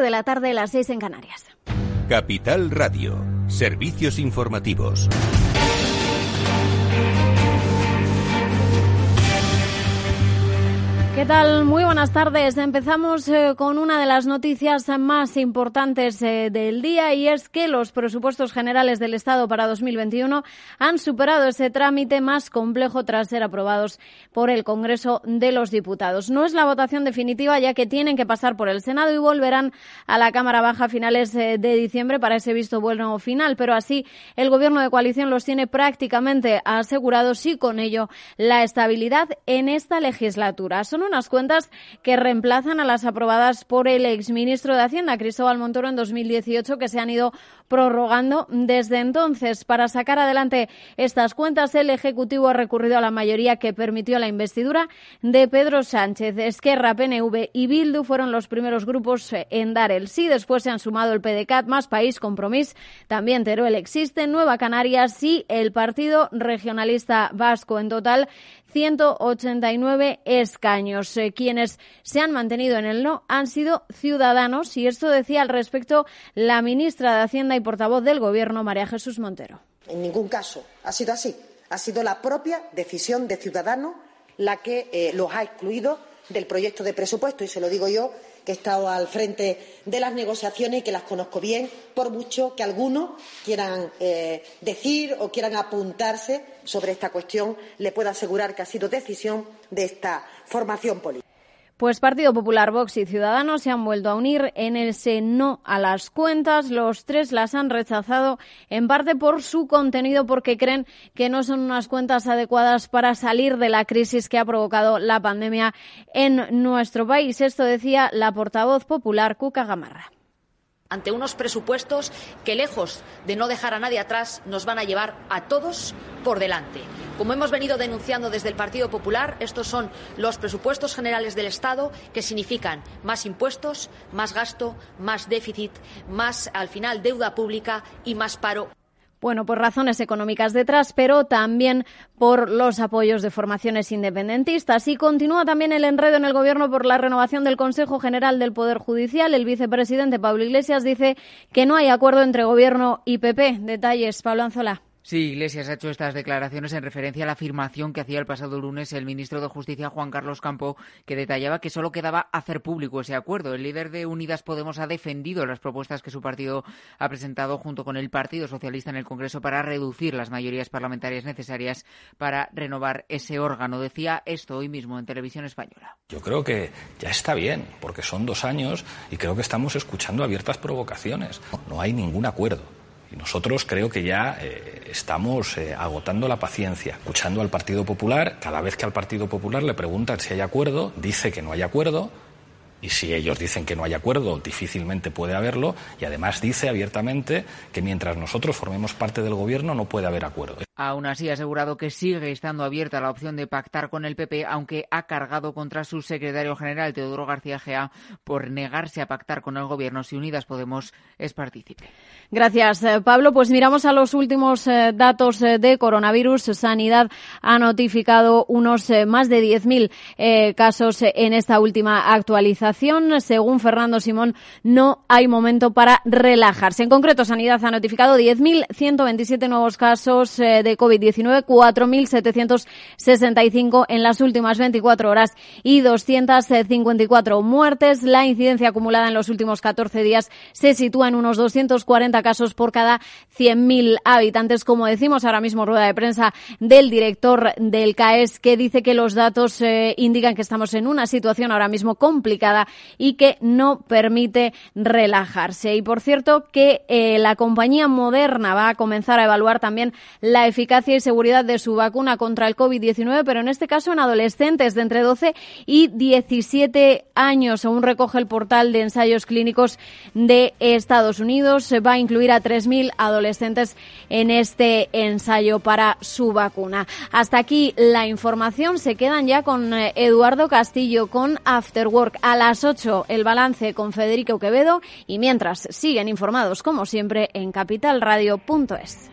de la tarde, las 6 en Canarias. Capital Radio, servicios informativos. ¿Qué tal? Muy buenas tardes. Empezamos eh, con una de las noticias más importantes eh, del día y es que los presupuestos generales del Estado para 2021 han superado ese trámite más complejo tras ser aprobados por el Congreso de los Diputados. No es la votación definitiva ya que tienen que pasar por el Senado y volverán a la Cámara Baja a finales eh, de diciembre para ese visto bueno final, pero así el Gobierno de coalición los tiene prácticamente asegurados y con ello la estabilidad en esta legislatura. Unas cuentas que reemplazan a las aprobadas por el exministro de Hacienda, Cristóbal Montoro, en 2018, que se han ido prorrogando desde entonces. Para sacar adelante estas cuentas, el Ejecutivo ha recurrido a la mayoría que permitió la investidura de Pedro Sánchez. Esquerra, PNV y Bildu fueron los primeros grupos en dar el sí. Después se han sumado el PDCAT, Más País, Compromís, también Teruel Existe, Nueva Canarias y el Partido Regionalista Vasco. En total, 189 escaños. Eh, quienes se han mantenido en el no han sido ciudadanos y esto decía al respecto la ministra de Hacienda y portavoz del Gobierno, María Jesús Montero. En ningún caso ha sido así. Ha sido la propia decisión de Ciudadanos la que eh, los ha excluido del proyecto de presupuesto y se lo digo yo que he estado al frente de las negociaciones y que las conozco bien, por mucho que algunos quieran eh, decir o quieran apuntarse sobre esta cuestión, le puedo asegurar que ha sido decisión de esta formación política. Pues Partido Popular, Vox y Ciudadanos se han vuelto a unir en ese no a las cuentas. Los tres las han rechazado en parte por su contenido, porque creen que no son unas cuentas adecuadas para salir de la crisis que ha provocado la pandemia en nuestro país. Esto decía la portavoz popular Cuca Gamarra ante unos presupuestos que, lejos de no dejar a nadie atrás, nos van a llevar a todos por delante. Como hemos venido denunciando desde el Partido Popular, estos son los presupuestos generales del Estado que significan más impuestos, más gasto, más déficit, más, al final, deuda pública y más paro. Bueno, por razones económicas detrás, pero también por los apoyos de formaciones independentistas. Y continúa también el enredo en el Gobierno por la renovación del Consejo General del Poder Judicial. El vicepresidente Pablo Iglesias dice que no hay acuerdo entre Gobierno y PP. Detalles, Pablo Anzola. Sí, Iglesias ha hecho estas declaraciones en referencia a la afirmación que hacía el pasado lunes el ministro de Justicia, Juan Carlos Campo, que detallaba que solo quedaba hacer público ese acuerdo. El líder de Unidas Podemos ha defendido las propuestas que su partido ha presentado junto con el Partido Socialista en el Congreso para reducir las mayorías parlamentarias necesarias para renovar ese órgano. Decía esto hoy mismo en Televisión Española. Yo creo que ya está bien, porque son dos años y creo que estamos escuchando abiertas provocaciones. No hay ningún acuerdo nosotros creo que ya eh, estamos eh, agotando la paciencia, escuchando al Partido Popular. Cada vez que al Partido Popular le preguntan si hay acuerdo, dice que no hay acuerdo. Y si ellos dicen que no hay acuerdo, difícilmente puede haberlo. Y además dice abiertamente que mientras nosotros formemos parte del gobierno no puede haber acuerdo. Aún así, ha asegurado que sigue estando abierta la opción de pactar con el PP, aunque ha cargado contra su secretario general, Teodoro García Gea, por negarse a pactar con el Gobierno si Unidas Podemos es partícipe. Gracias, eh, Pablo. Pues miramos a los últimos eh, datos eh, de coronavirus. Sanidad ha notificado unos más de 10.000 casos en esta última actualización. Según Fernando Simón, no hay momento para relajarse. En concreto, Sanidad ha notificado 10.127 nuevos casos de COVID-19, 4.765 en las últimas 24 horas y 254 muertes. La incidencia acumulada en los últimos 14 días se sitúa en unos 240 casos por cada 100.000 habitantes. Como decimos ahora mismo, rueda de prensa del director del CAES, que dice que los datos eh, indican que estamos en una situación ahora mismo complicada y que no permite relajarse. Y por cierto, que eh, la compañía Moderna va a comenzar a evaluar también la eficacia y seguridad de su vacuna contra el COVID-19, pero en este caso en adolescentes de entre 12 y 17 años, según recoge el portal de ensayos clínicos de Estados Unidos. Se va a incluir a 3.000 adolescentes en este ensayo para su vacuna. Hasta aquí la información. Se quedan ya con eh, Eduardo Castillo con After Work a las 8 el balance con Federico Quevedo y mientras siguen informados como siempre en capitalradio.es.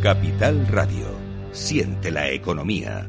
Capital Radio. Siente la economía.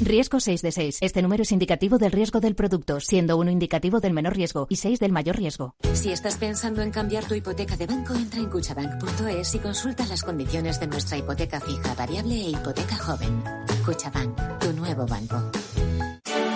Riesgo 6 de 6. Este número es indicativo del riesgo del producto, siendo uno indicativo del menor riesgo y 6 del mayor riesgo. Si estás pensando en cambiar tu hipoteca de banco, entra en cuchabank.es y consulta las condiciones de nuestra hipoteca fija, variable e hipoteca joven. Cuchabank, tu nuevo banco.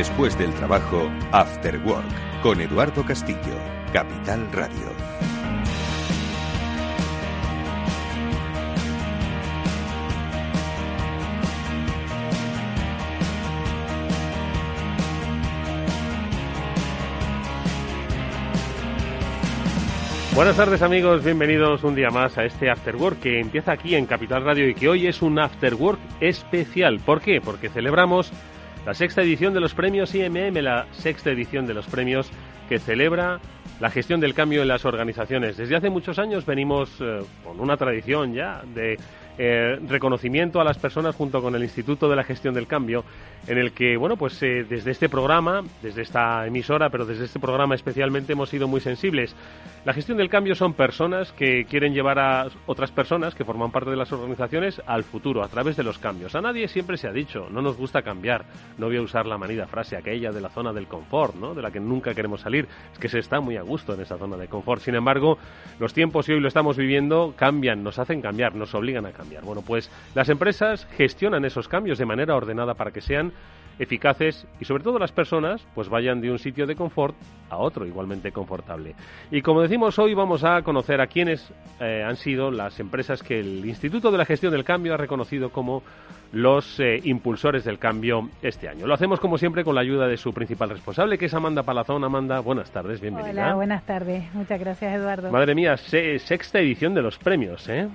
Después del trabajo, After Work, con Eduardo Castillo, Capital Radio. Buenas tardes amigos, bienvenidos un día más a este After Work que empieza aquí en Capital Radio y que hoy es un After Work especial. ¿Por qué? Porque celebramos la sexta edición de los premios IMM, la sexta edición de los premios que celebra la gestión del cambio en las organizaciones. Desde hace muchos años venimos eh, con una tradición ya de eh, reconocimiento a las personas junto con el Instituto de la Gestión del Cambio, en el que, bueno, pues eh, desde este programa, desde esta emisora, pero desde este programa especialmente hemos sido muy sensibles. La gestión del cambio son personas que quieren llevar a otras personas que forman parte de las organizaciones al futuro a través de los cambios. A nadie siempre se ha dicho, no nos gusta cambiar. No voy a usar la manida frase aquella de la zona del confort, ¿no? De la que nunca queremos salir. Es que se está muy a gusto en esa zona de confort. Sin embargo, los tiempos y hoy lo estamos viviendo cambian, nos hacen cambiar, nos obligan a cambiar. Bueno, pues las empresas gestionan esos cambios de manera ordenada para que sean eficaces y sobre todo las personas pues vayan de un sitio de confort a otro igualmente confortable. Y como decimos hoy vamos a conocer a quiénes eh, han sido las empresas que el Instituto de la Gestión del Cambio ha reconocido como los eh, impulsores del cambio este año. Lo hacemos como siempre con la ayuda de su principal responsable, que es Amanda Palazón. Amanda, buenas tardes, bienvenida. Hola, buenas tardes. Muchas gracias, Eduardo. Madre mía, sexta edición de los premios, ¿eh?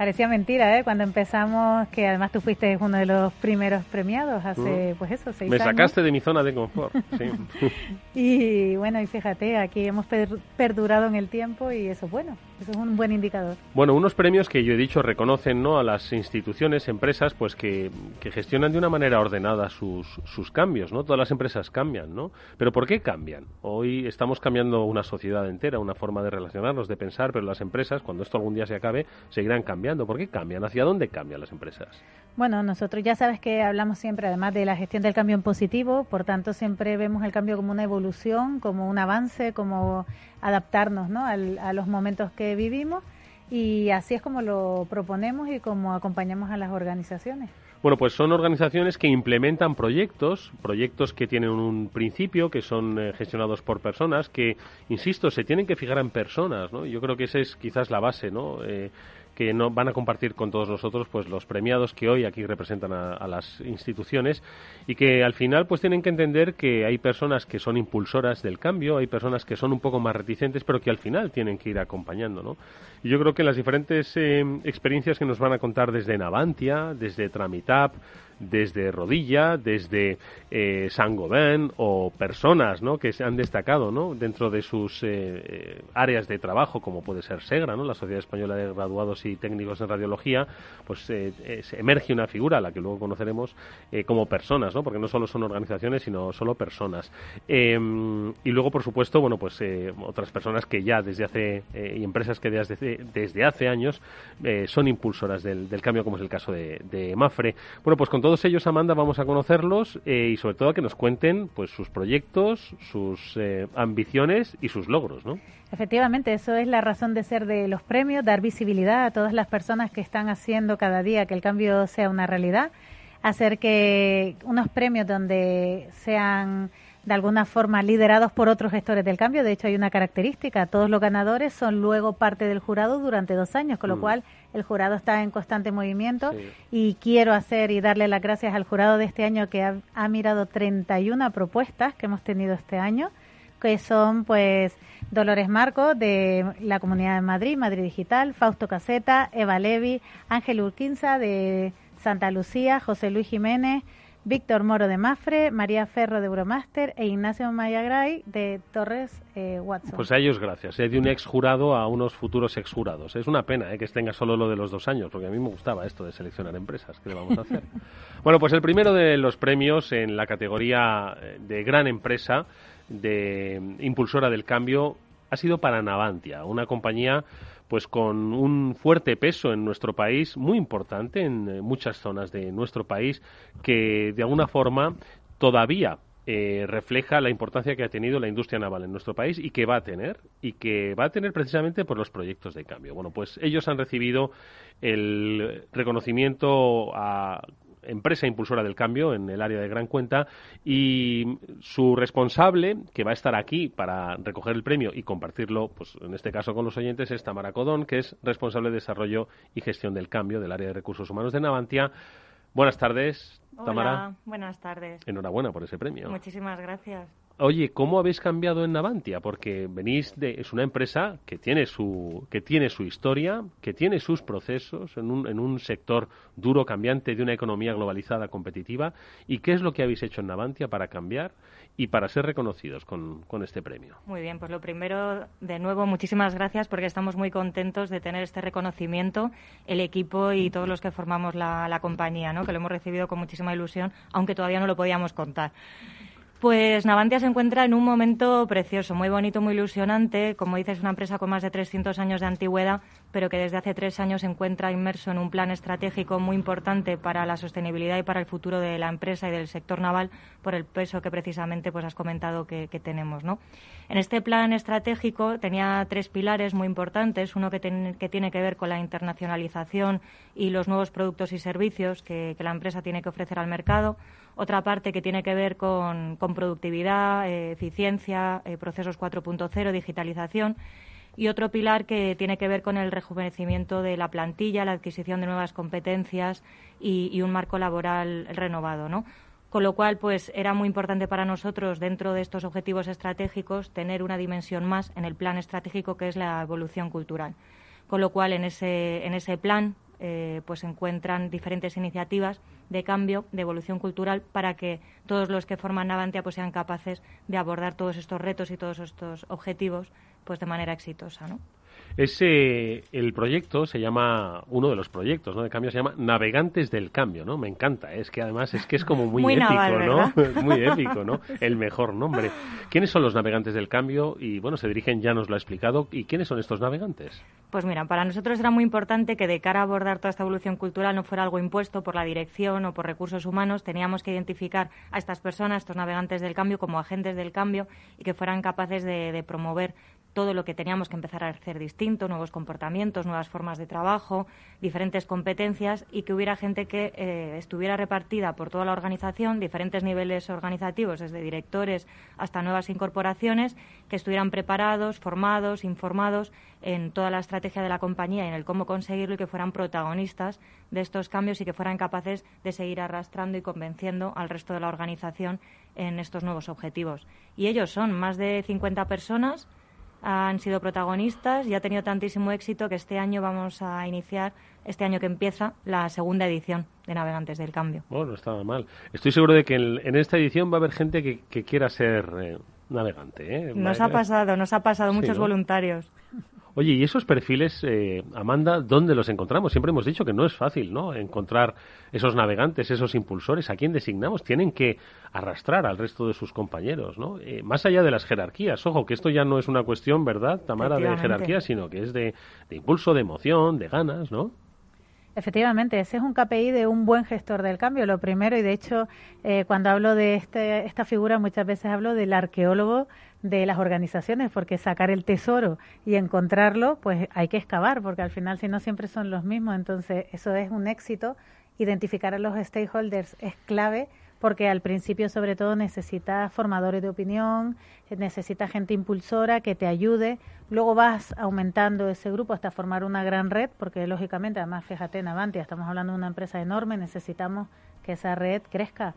Parecía mentira, ¿eh? Cuando empezamos, que además tú fuiste uno de los primeros premiados hace, mm. pues eso, seis Me sacaste de mi zona de confort, sí. y bueno, y fíjate, aquí hemos perdurado en el tiempo y eso es bueno, eso es un buen indicador. Bueno, unos premios que yo he dicho reconocen ¿no? a las instituciones, empresas, pues que, que gestionan de una manera ordenada sus, sus cambios, ¿no? Todas las empresas cambian, ¿no? Pero ¿por qué cambian? Hoy estamos cambiando una sociedad entera, una forma de relacionarnos, de pensar, pero las empresas, cuando esto algún día se acabe, seguirán cambiando ¿Por qué cambian? ¿Hacia dónde cambian las empresas? Bueno, nosotros ya sabes que hablamos siempre, además de la gestión del cambio en positivo, por tanto siempre vemos el cambio como una evolución, como un avance, como adaptarnos ¿no? a los momentos que vivimos y así es como lo proponemos y como acompañamos a las organizaciones. Bueno, pues son organizaciones que implementan proyectos, proyectos que tienen un principio, que son eh, gestionados por personas, que, insisto, se tienen que fijar en personas, ¿no? Yo creo que esa es quizás la base, ¿no? Eh, que no van a compartir con todos nosotros pues los premiados que hoy aquí representan a, las instituciones y que al final pues tienen que entender que hay personas que son impulsoras del cambio, hay personas que son un poco más reticentes, pero que al final tienen que ir acompañando, ¿no? Y yo creo que las diferentes eh, experiencias que nos van a contar desde Navantia, desde Tramitap, desde Rodilla, desde eh, Saint-Gobain o personas ¿no? que se han destacado ¿no? dentro de sus eh, eh, áreas de trabajo, como puede ser SEGRA, ¿no? la Sociedad Española de Graduados y Técnicos en Radiología, pues eh, emerge una figura, a la que luego conoceremos, como personas, ¿no? porque no solo son organizaciones, sino solo personas. Em, y luego, por supuesto, bueno, pues otras personas que ya desde hace, y empresas que desde, desde hace años son impulsoras del, cambio, como es el caso de, de Mafre. Bueno, pues con todo todos ellos, Amanda, vamos a conocerlos eh, y sobre todo que nos cuenten pues sus proyectos, sus eh, ambiciones y sus logros, ¿no? Efectivamente, eso es la razón de ser de los premios, dar visibilidad a todas las personas que están haciendo cada día que el cambio sea una realidad hacer que unos premios donde sean de alguna forma liderados por otros gestores del cambio. De hecho, hay una característica, todos los ganadores son luego parte del jurado durante dos años, con lo mm. cual el jurado está en constante movimiento y quiero hacer y darle las gracias al jurado de este año que ha, ha mirado 31 propuestas que hemos tenido este año, que son pues Dolores Marco de la Comunidad de Madrid, Madrid Digital, Fausto Caseta, Eva Levi, Ángel Urquinza de Santa Lucía, José Luis Jiménez, Víctor Moro de Mafre, María Ferro de Euromaster e Ignacio Mayagray de Torres eh, Watson. Pues a ellos gracias. ¿eh? De un ex jurado a unos futuros ex jurados. Es una pena ¿eh? que tenga solo lo de los dos años, porque a mí me gustaba esto de seleccionar empresas. ¿Qué le vamos a hacer? bueno, pues el primero de los premios en la categoría eh, de gran empresa, de impulsora del cambio, ha sido para Navantia, una compañía pues con un fuerte peso en nuestro país, muy importante en eh, muchas zonas de nuestro país, que de alguna forma todavía eh, refleja la importancia que ha tenido la industria naval en nuestro país y que va a tener, y que va a tener precisamente por los proyectos de cambio. Bueno, pues ellos han recibido el reconocimiento a empresa impulsora del cambio en el área de Gran Cuenta y su responsable, que va a estar aquí para recoger el premio y compartirlo, pues en este caso con los oyentes, es Tamara Codón, que es responsable de desarrollo y gestión del cambio del área de recursos humanos de Navantia. Buenas tardes, Tamara. buenas tardes. Enhorabuena por ese premio. Muchísimas gracias. Oye, ¿cómo habéis cambiado en Navantia? Porque venís de es una empresa que tiene su que tiene su historia, que tiene sus procesos en un, en un sector duro, cambiante de una economía globalizada, competitiva. ¿Y qué es lo que habéis hecho en Navantia para cambiar y para ser reconocidos con, este premio? Muy bien, pues lo primero, de nuevo, muchísimas gracias porque estamos muy contentos de tener este reconocimiento, el equipo y todos los que formamos la, la compañía, ¿no? que lo hemos recibido con muchísima ilusión, aunque todavía no lo podíamos contar. Pues Navantia se encuentra en un momento precioso, muy bonito, muy ilusionante. Como dices, es una empresa con más de 300 años de antigüedad, pero que desde hace tres años se encuentra inmerso en un plan estratégico muy importante para la sostenibilidad y para el futuro de la empresa y del sector naval por el peso que precisamente pues has comentado que, tenemos. ¿no? En este plan estratégico tenía tres pilares muy importantes. Uno que, tiene que ver con la internacionalización y los nuevos productos y servicios que la empresa tiene que ofrecer al mercado otra parte que tiene que ver con, productividad, eh, eficiencia, eh, procesos 4.0, digitalización y otro pilar que tiene que ver con el rejuvenecimiento de la plantilla, la adquisición de nuevas competencias y, un marco laboral renovado, ¿no? Con lo cual, pues era muy importante para nosotros, dentro de estos objetivos estratégicos, tener una dimensión más en el plan estratégico que es la evolución cultural. Con lo cual, en ese, en ese plan eh, pues encuentran diferentes iniciativas de cambio, de evolución cultural, para que todos los que forman Navantia pues sean capaces de abordar todos estos retos y todos estos objetivos pues de manera exitosa, ¿no? Ese, el proyecto se llama, uno de los proyectos ¿no? de cambio se llama Navegantes del Cambio, ¿no? Me encanta, es que además es que es como muy, épico, ¿no? muy épico, ¿no? El mejor nombre. ¿Quiénes son los navegantes del cambio? Y bueno, se dirigen, ya nos lo ha explicado, ¿y quiénes son estos navegantes? Pues mira, para nosotros era muy importante que de cara a abordar toda esta evolución cultural no fuera algo impuesto por la dirección o por recursos humanos, teníamos que identificar a estas personas, estos navegantes del cambio, como agentes del cambio y que fueran capaces de, de promover todo lo que teníamos que empezar a hacer distinto, nuevos comportamientos, nuevas formas de trabajo, diferentes competencias y que hubiera gente que eh, estuviera repartida por toda la organización, diferentes niveles organizativos, desde directores hasta nuevas incorporaciones, que estuvieran preparados, formados, informados en toda la estrategia de la compañía y en el cómo conseguirlo y que fueran protagonistas de estos cambios y que fueran capaces de seguir arrastrando y convenciendo al resto de la organización en estos nuevos objetivos. Y ellos son más de 50 personas han sido protagonistas y ha tenido tantísimo éxito que este año vamos a iniciar, este año que empieza, la segunda edición de Navegantes del Cambio. Bueno, no estaba mal. Estoy seguro de que en, esta edición va a haber gente que, quiera ser eh, navegante. ¿eh? Nos ha pasado, nos ha pasado muchos voluntarios. Oye, ¿y esos perfiles, eh, Amanda, dónde los encontramos? Siempre hemos dicho que no es fácil, ¿no? Encontrar esos navegantes, esos impulsores, ¿a quién designamos? Tienen que arrastrar al resto de sus compañeros, ¿no? Eh, más allá de las jerarquías, ojo, que esto ya no es una cuestión, ¿verdad, Tamara, de jerarquía, sino que es de, de impulso, de emoción, de ganas, ¿no? Efectivamente, ese es un KPI de un buen gestor del cambio, lo primero, y de hecho, eh, cuando hablo de este, esta figura, muchas veces hablo del arqueólogo de las organizaciones, porque sacar el tesoro y encontrarlo, pues hay que excavar, porque al final, si no, siempre son los mismos, entonces eso es un éxito. Identificar a los stakeholders es clave porque al principio sobre todo necesitas formadores de opinión, necesitas gente impulsora que te ayude, luego vas aumentando ese grupo hasta formar una gran red, porque lógicamente, además fíjate en Avantia, estamos hablando de una empresa enorme, necesitamos que esa red crezca.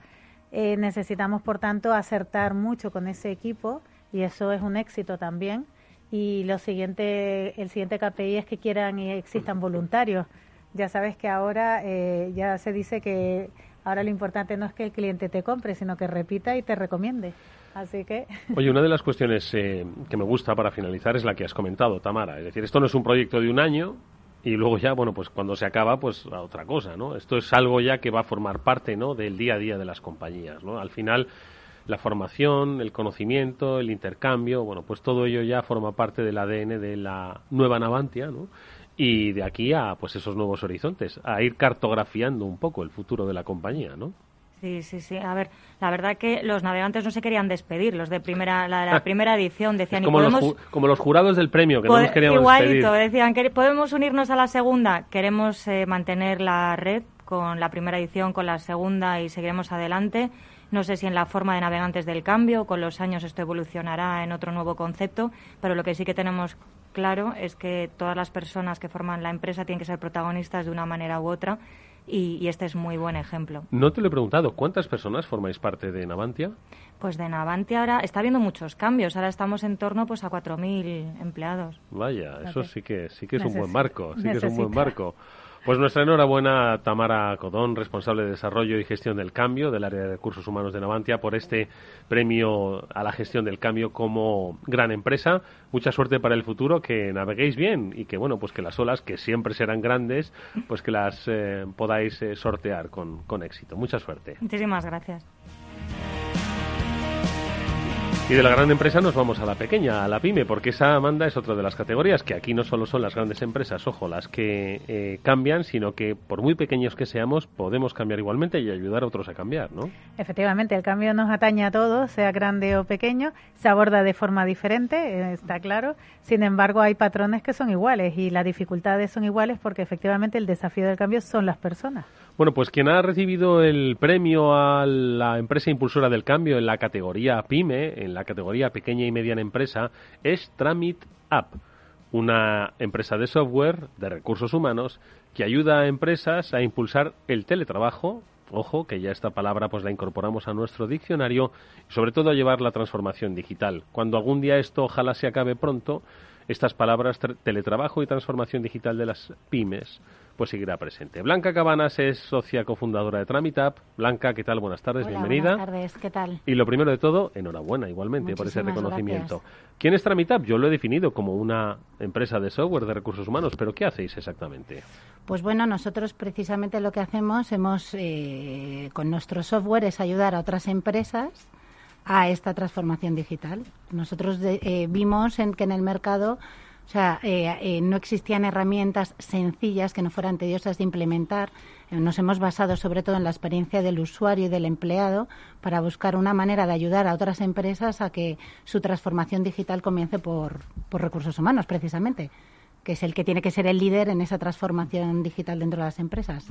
Eh, necesitamos, por tanto, acertar mucho con ese equipo y eso es un éxito también. Y lo siguiente, el siguiente KPI es que quieran y existan voluntarios. Ya sabes que ahora eh, ya se dice que ahora lo importante no es que el cliente te compre, sino que repita y te recomiende. Así que. Oye, una de las cuestiones eh, que me gusta para finalizar es la que has comentado, Tamara. Es decir, esto no es un proyecto de un año, y luego ya, bueno, pues cuando se acaba, pues a otra cosa, ¿no? Esto es algo ya que va a formar parte, ¿no? Del día a día de las compañías, ¿no? Al final, la formación, el conocimiento, el intercambio, bueno, pues todo ello ya forma parte del ADN de la nueva Navantia, ¿no? Y de aquí a, pues esos nuevos horizontes, a ir cartografiando un poco el futuro de la compañía, ¿no? Sí, sí, sí. A ver, la verdad que los navegantes no se querían despedir, los de primera, la, la primera edición decían. como, los como los jurados del premio, que no nos queríamos igualito, decían, que ¿podemos unirnos a la segunda? Queremos eh, mantener la red con la primera edición, con la segunda y seguiremos adelante. No sé si en la forma de navegantes del cambio, con los años esto evolucionará en otro nuevo concepto, pero lo que sí que tenemos claro es que todas las personas que forman la empresa tienen que ser protagonistas de una manera u otra y, este es muy buen ejemplo. No te lo he preguntado, ¿cuántas personas formáis parte de Navantia? Pues de Navantia ahora está habiendo muchos cambios, ahora estamos en torno pues a 4.000 empleados. Vaya, eso sí que sí que es un buen marco, sí que es un buen marco. Pues nuestra enhorabuena a Tamara Codón, responsable de Desarrollo y Gestión del Cambio del área de recursos humanos de Navantia, por este premio a la gestión del cambio como gran empresa. Mucha suerte para el futuro, que naveguéis bien y que, bueno, pues que las olas, que siempre serán grandes, pues que las eh, podáis eh, sortear con, con éxito. Mucha suerte. Muchísimas gracias. Y de la gran empresa nos vamos a la pequeña, a la pyme, porque esa, Amanda, es otra de las categorías que aquí no solo son las grandes empresas, ojo, las que eh, cambian, sino que por muy pequeños que seamos, podemos cambiar igualmente y ayudar a otros a cambiar, ¿no? Efectivamente, el cambio nos atañe a todos, sea grande o pequeño, se aborda de forma diferente, eh, está claro. Sin embargo, hay patrones que son iguales y las dificultades son iguales porque efectivamente el desafío del cambio son las personas. Bueno, pues quien ha recibido el premio a la empresa impulsora del cambio en la categoría PYME, en la categoría pequeña y mediana empresa, es Tramit App, una empresa de software de recursos humanos que ayuda a empresas a impulsar el teletrabajo, ojo, que ya esta palabra pues la incorporamos a nuestro diccionario, y sobre todo a llevar la transformación digital. Cuando algún día esto ojalá se acabe pronto, estas palabras teletrabajo y transformación digital de las pymes pues seguirá presente. Blanca Cabanas es socia cofundadora de Tramitap. Blanca, ¿qué tal? Buenas tardes, bienvenida. Buenas tardes, ¿qué tal? Y lo primero de todo, enhorabuena igualmente por ese reconocimiento. ¿Quién es Tramitap? Yo lo he definido como una empresa de software de recursos humanos, pero ¿qué hacéis exactamente? Pues bueno, nosotros precisamente lo que hacemos hemos eh, con nuestro software es ayudar a otras empresas a esta transformación digital. Nosotros eh, vimos en que en el mercado o sea, eh, eh, no existían herramientas sencillas que no fueran tediosas de implementar. Eh, nos hemos basado sobre todo en la experiencia del usuario y del empleado para buscar una manera de ayudar a otras empresas a que su transformación digital comience por, por recursos humanos, precisamente, que es el que tiene que ser el líder en esa transformación digital dentro de las empresas.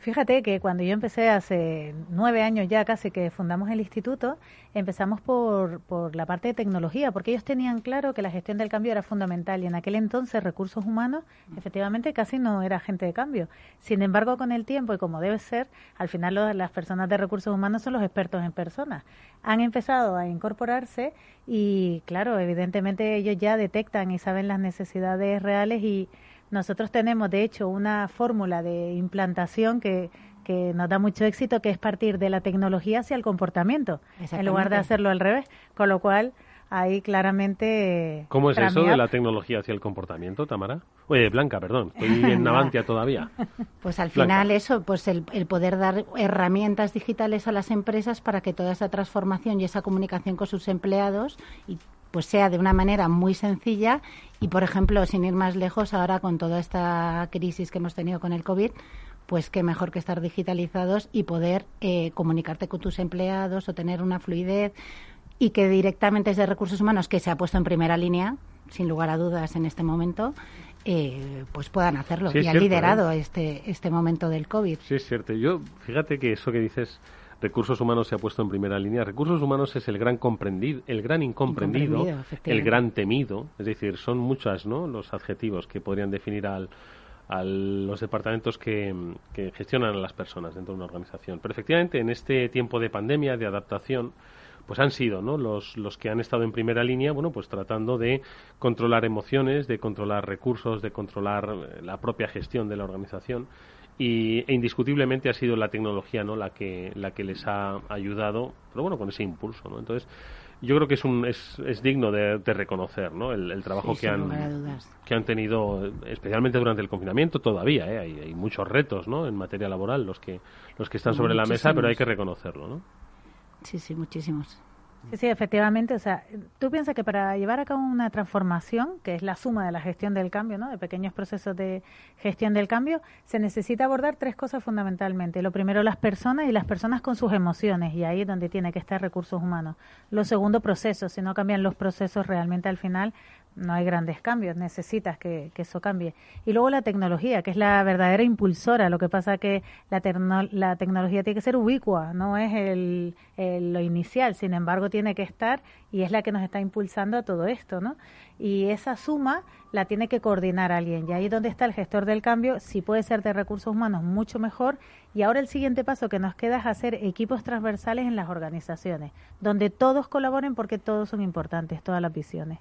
Fíjate que cuando yo empecé hace nueve años ya casi que fundamos el instituto, empezamos por, por la parte de tecnología, porque ellos tenían claro que la gestión del cambio era fundamental y en aquel entonces recursos humanos efectivamente casi no era gente de cambio. Sin embargo, con el tiempo y como debe ser, al final las personas de recursos humanos son los expertos en personas. Han empezado a incorporarse y claro, evidentemente ellos ya detectan y saben las necesidades reales y nosotros tenemos, de hecho, una fórmula de implantación que, que nos da mucho éxito, que es partir de la tecnología hacia el comportamiento, en lugar de hacerlo al revés. Con lo cual, ahí claramente... ¿Cómo es eso de la tecnología hacia el comportamiento, Tamara? Oye, Blanca, perdón, estoy en Navantia todavía. Pues al final eso, pues el, el, poder dar herramientas digitales a las empresas para que toda esa transformación y esa comunicación con sus empleados y pues sea de una manera muy sencilla y, por ejemplo, sin ir más lejos, ahora con toda esta crisis que hemos tenido con el COVID, pues qué mejor que estar digitalizados y poder eh, comunicarte con tus empleados o tener una fluidez y que directamente es de recursos humanos que se ha puesto en primera línea, sin lugar a dudas en este momento, eh, pues puedan hacerlo y han liderado este, este momento del COVID. Sí, es cierto. Yo, fíjate que eso que dices recursos humanos se ha puesto en primera línea. Recursos humanos es el gran comprendido, el gran incomprendido, el gran temido. Es decir, son muchas, ¿no? Los adjetivos que podrían definir al, a los departamentos que, que, gestionan a las personas dentro de una organización. Pero efectivamente, en este tiempo de pandemia, de adaptación, pues han sido ¿no? los, los que han estado en primera línea, bueno, pues tratando de controlar emociones, de controlar recursos, de controlar eh, la propia gestión de la organización y e indiscutiblemente ha sido la tecnología no la que la que les ha ayudado pero bueno con ese impulso no entonces yo creo que es un es, es digno de, reconocer no el, trabajo que han que han tenido especialmente durante el confinamiento todavía ¿eh? hay, hay, muchos retos no en materia laboral los que los que están sobre la mesa pero hay que reconocerlo no sí sí muchísimos Sí, sí, efectivamente. O sea, tú piensas que para llevar a cabo una transformación, que es la suma de la gestión del cambio, ¿no? de pequeños procesos de gestión del cambio, se necesita abordar tres cosas fundamentalmente. Lo primero, las personas y las personas con sus emociones, y ahí es donde tiene que estar recursos humanos. Lo segundo, procesos. Si no cambian los procesos, realmente al final no hay grandes cambios, necesitas que, eso cambie. Y luego la tecnología, que es la verdadera impulsora. Lo que pasa que la, la tecnología tiene que ser ubicua, no es el, lo inicial, sin embargo tiene que estar y es la que nos está impulsando a todo esto, ¿no? Y esa suma la tiene que coordinar alguien. Y ahí donde está el gestor del cambio, si puede ser de recursos humanos, mucho mejor. Y ahora el siguiente paso que nos queda es hacer equipos transversales en las organizaciones, donde todos colaboren porque todos son importantes, todas las visiones.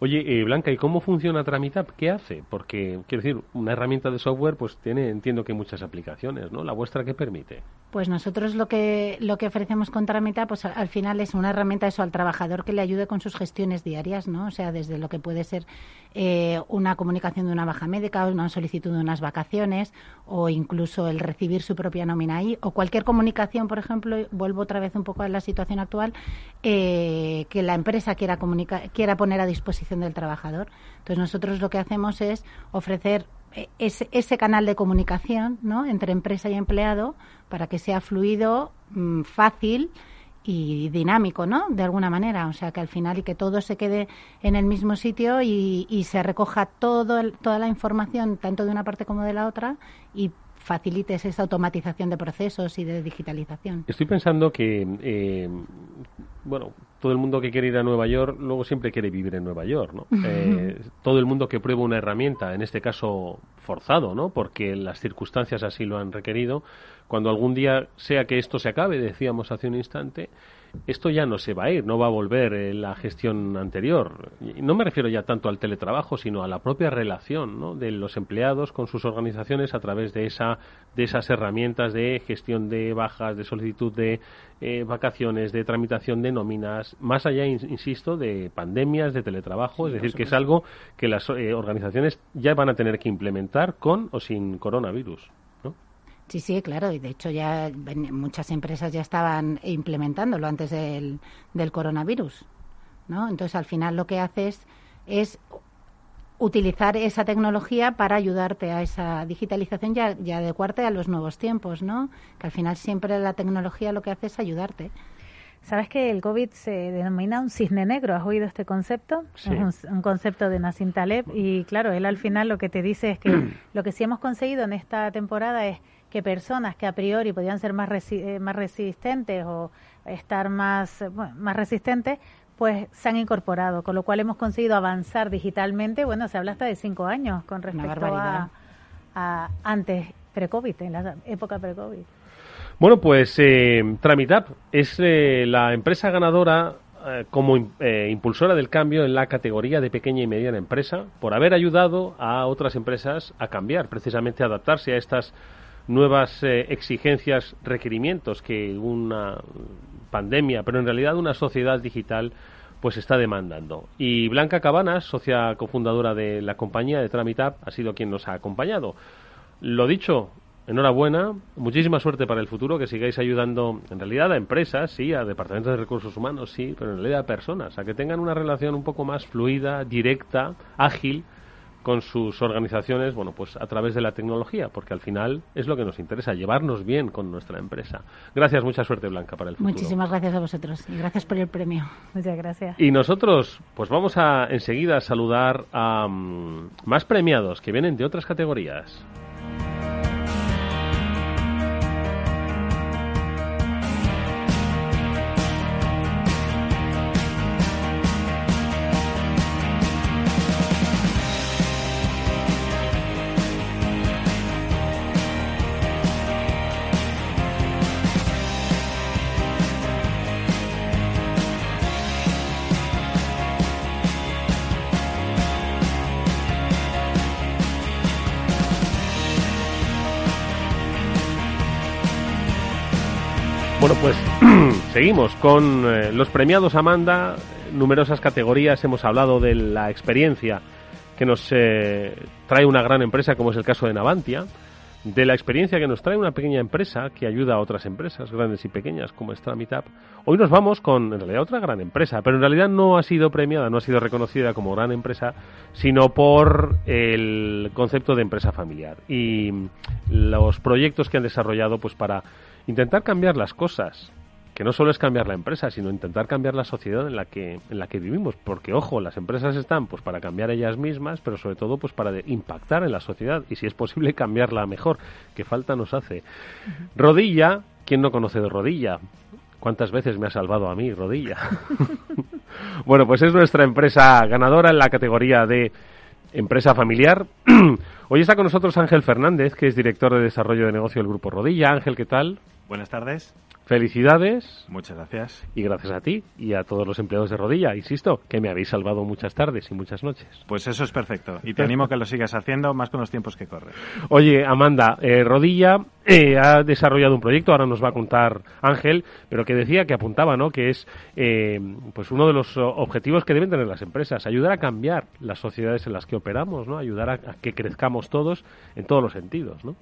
Oye, eh, Blanca, ¿y cómo funciona Tramitab? ¿Qué hace? Porque, quiero decir, una herramienta de software pues tiene, entiendo que muchas aplicaciones, ¿no? ¿La vuestra qué permite? Pues nosotros lo que, lo que ofrecemos con Tramitab, pues al final es una herramienta eso al trabajador que le ayude con sus gestiones diarias, ¿no? O sea, desde lo que puede ser eh, una comunicación de una baja médica, una solicitud de unas vacaciones o incluso el recibir su propia nómina ahí o cualquier comunicación, por ejemplo, vuelvo otra vez un poco a la situación actual, eh, que la empresa quiera, comunicar, quiera poner a disposición del trabajador. Entonces nosotros lo que hacemos es ofrecer eh, ese, ese canal de comunicación ¿no? entre empresa y empleado para que sea fluido, mm, fácil y dinámico, ¿no? De alguna manera, o sea, que al final y que todo se quede en el mismo sitio y, y se recoja todo toda la información, tanto de una parte como de la otra, y facilites esa automatización de procesos y de digitalización. Estoy pensando que, eh, bueno, todo el mundo que quiere ir a Nueva York luego siempre quiere vivir en Nueva York, ¿no? Eh, todo el mundo que prueba una herramienta, en este caso forzado, ¿no? Porque las circunstancias así lo han requerido, cuando algún día sea que esto se acabe, decíamos hace un instante, esto ya no se va a ir, no va a volver eh, la gestión anterior. no me refiero ya tanto al teletrabajo, sino a la propia relación de los empleados con sus organizaciones a través de, esa, de esas herramientas de gestión de bajas, de solicitud de eh, vacaciones, de tramitación de nóminas, más allá, insisto, de pandemias, de teletrabajo. es decir, que es algo que las eh, organizaciones ya van a tener que implementar con o sin coronavirus. Sí, sí, claro, y de hecho ya muchas empresas ya estaban implementándolo antes del, del coronavirus, ¿no? Entonces al final lo que haces es utilizar esa tecnología para ayudarte a esa digitalización y, y adecuarte a los nuevos tiempos, ¿no? Que al final siempre la tecnología lo que hace es ayudarte. ¿Sabes que el COVID se denomina un cisne negro? ¿Has oído este concepto? Es un, concepto de Nassim Taleb y claro, él al final lo que te dice es que lo que sí hemos conseguido en esta temporada es que personas que a priori podían ser más, eh, más resistentes o estar más, eh, más resistentes, pues se han incorporado, con lo cual hemos conseguido avanzar digitalmente. Bueno, se habla hasta de cinco años con respecto a, a, antes pre-COVID, en la época pre-COVID. Bueno, pues eh, Tramitap es eh, la empresa ganadora eh, como eh, impulsora del cambio en la categoría de pequeña y mediana empresa por haber ayudado a otras empresas a cambiar, precisamente a adaptarse a estas nuevas exigencias, requerimientos que una pandemia, pero en realidad una sociedad digital pues está demandando. Y Blanca Cabanas, socia cofundadora de la compañía de Tramitap, ha sido quien nos ha acompañado. Lo dicho, enhorabuena, muchísima suerte para el futuro, que sigáis ayudando en realidad a empresas, sí, a departamentos de recursos humanos, sí, pero en realidad a personas, a que tengan una relación un poco más fluida, directa, ágil con sus organizaciones, bueno, pues a través de la tecnología, porque al final es lo que nos interesa, llevarnos bien con nuestra empresa. Gracias, mucha suerte, Blanca, para el futuro. Muchísimas gracias a vosotros y gracias por el premio. Muchas gracias. Y nosotros, pues vamos a enseguida saludar a mm, más premiados que vienen de otras categorías. Seguimos con eh, los premiados Amanda, numerosas categorías, hemos hablado de la experiencia que nos eh, trae una gran empresa como es el caso de Navantia, de la experiencia que nos trae una pequeña empresa que ayuda a otras empresas, grandes y pequeñas, como es Tramitap. Hoy nos vamos con, en realidad, otra gran empresa, pero en realidad no ha sido premiada, no ha sido reconocida como gran empresa, sino por el concepto de empresa familiar. Y los proyectos que han desarrollado pues para intentar cambiar las cosas, que no solo es cambiar la empresa, sino intentar cambiar la sociedad en la que en la que vivimos, porque ojo, las empresas están pues para cambiar ellas mismas, pero sobre todo pues para impactar en la sociedad y si es posible cambiarla mejor, que falta nos hace. Rodilla, ¿quién no conoce de Rodilla? ¿Cuántas veces me ha salvado a mí Rodilla? bueno, pues es nuestra empresa ganadora en la categoría de empresa familiar. Hoy está con nosotros Ángel Fernández, que es director de desarrollo de negocio del Grupo Rodilla. Ángel, ¿qué tal? Buenas tardes. Felicidades. Muchas gracias. Y gracias a ti y a todos los empleados de Rodilla, insisto, que me habéis salvado muchas tardes y muchas noches. Pues eso es perfecto. Y te animo a que lo sigas haciendo, más con los tiempos que corren. Oye, Amanda, eh, Rodilla eh, ha desarrollado un proyecto, ahora nos va a contar Ángel, pero que decía que apuntaba, ¿no? Que es eh, pues uno de los objetivos que deben tener las empresas, ayudar a cambiar las sociedades en las que operamos, ¿no? Ayudar a, a que crezcamos todos en todos los sentidos, ¿no?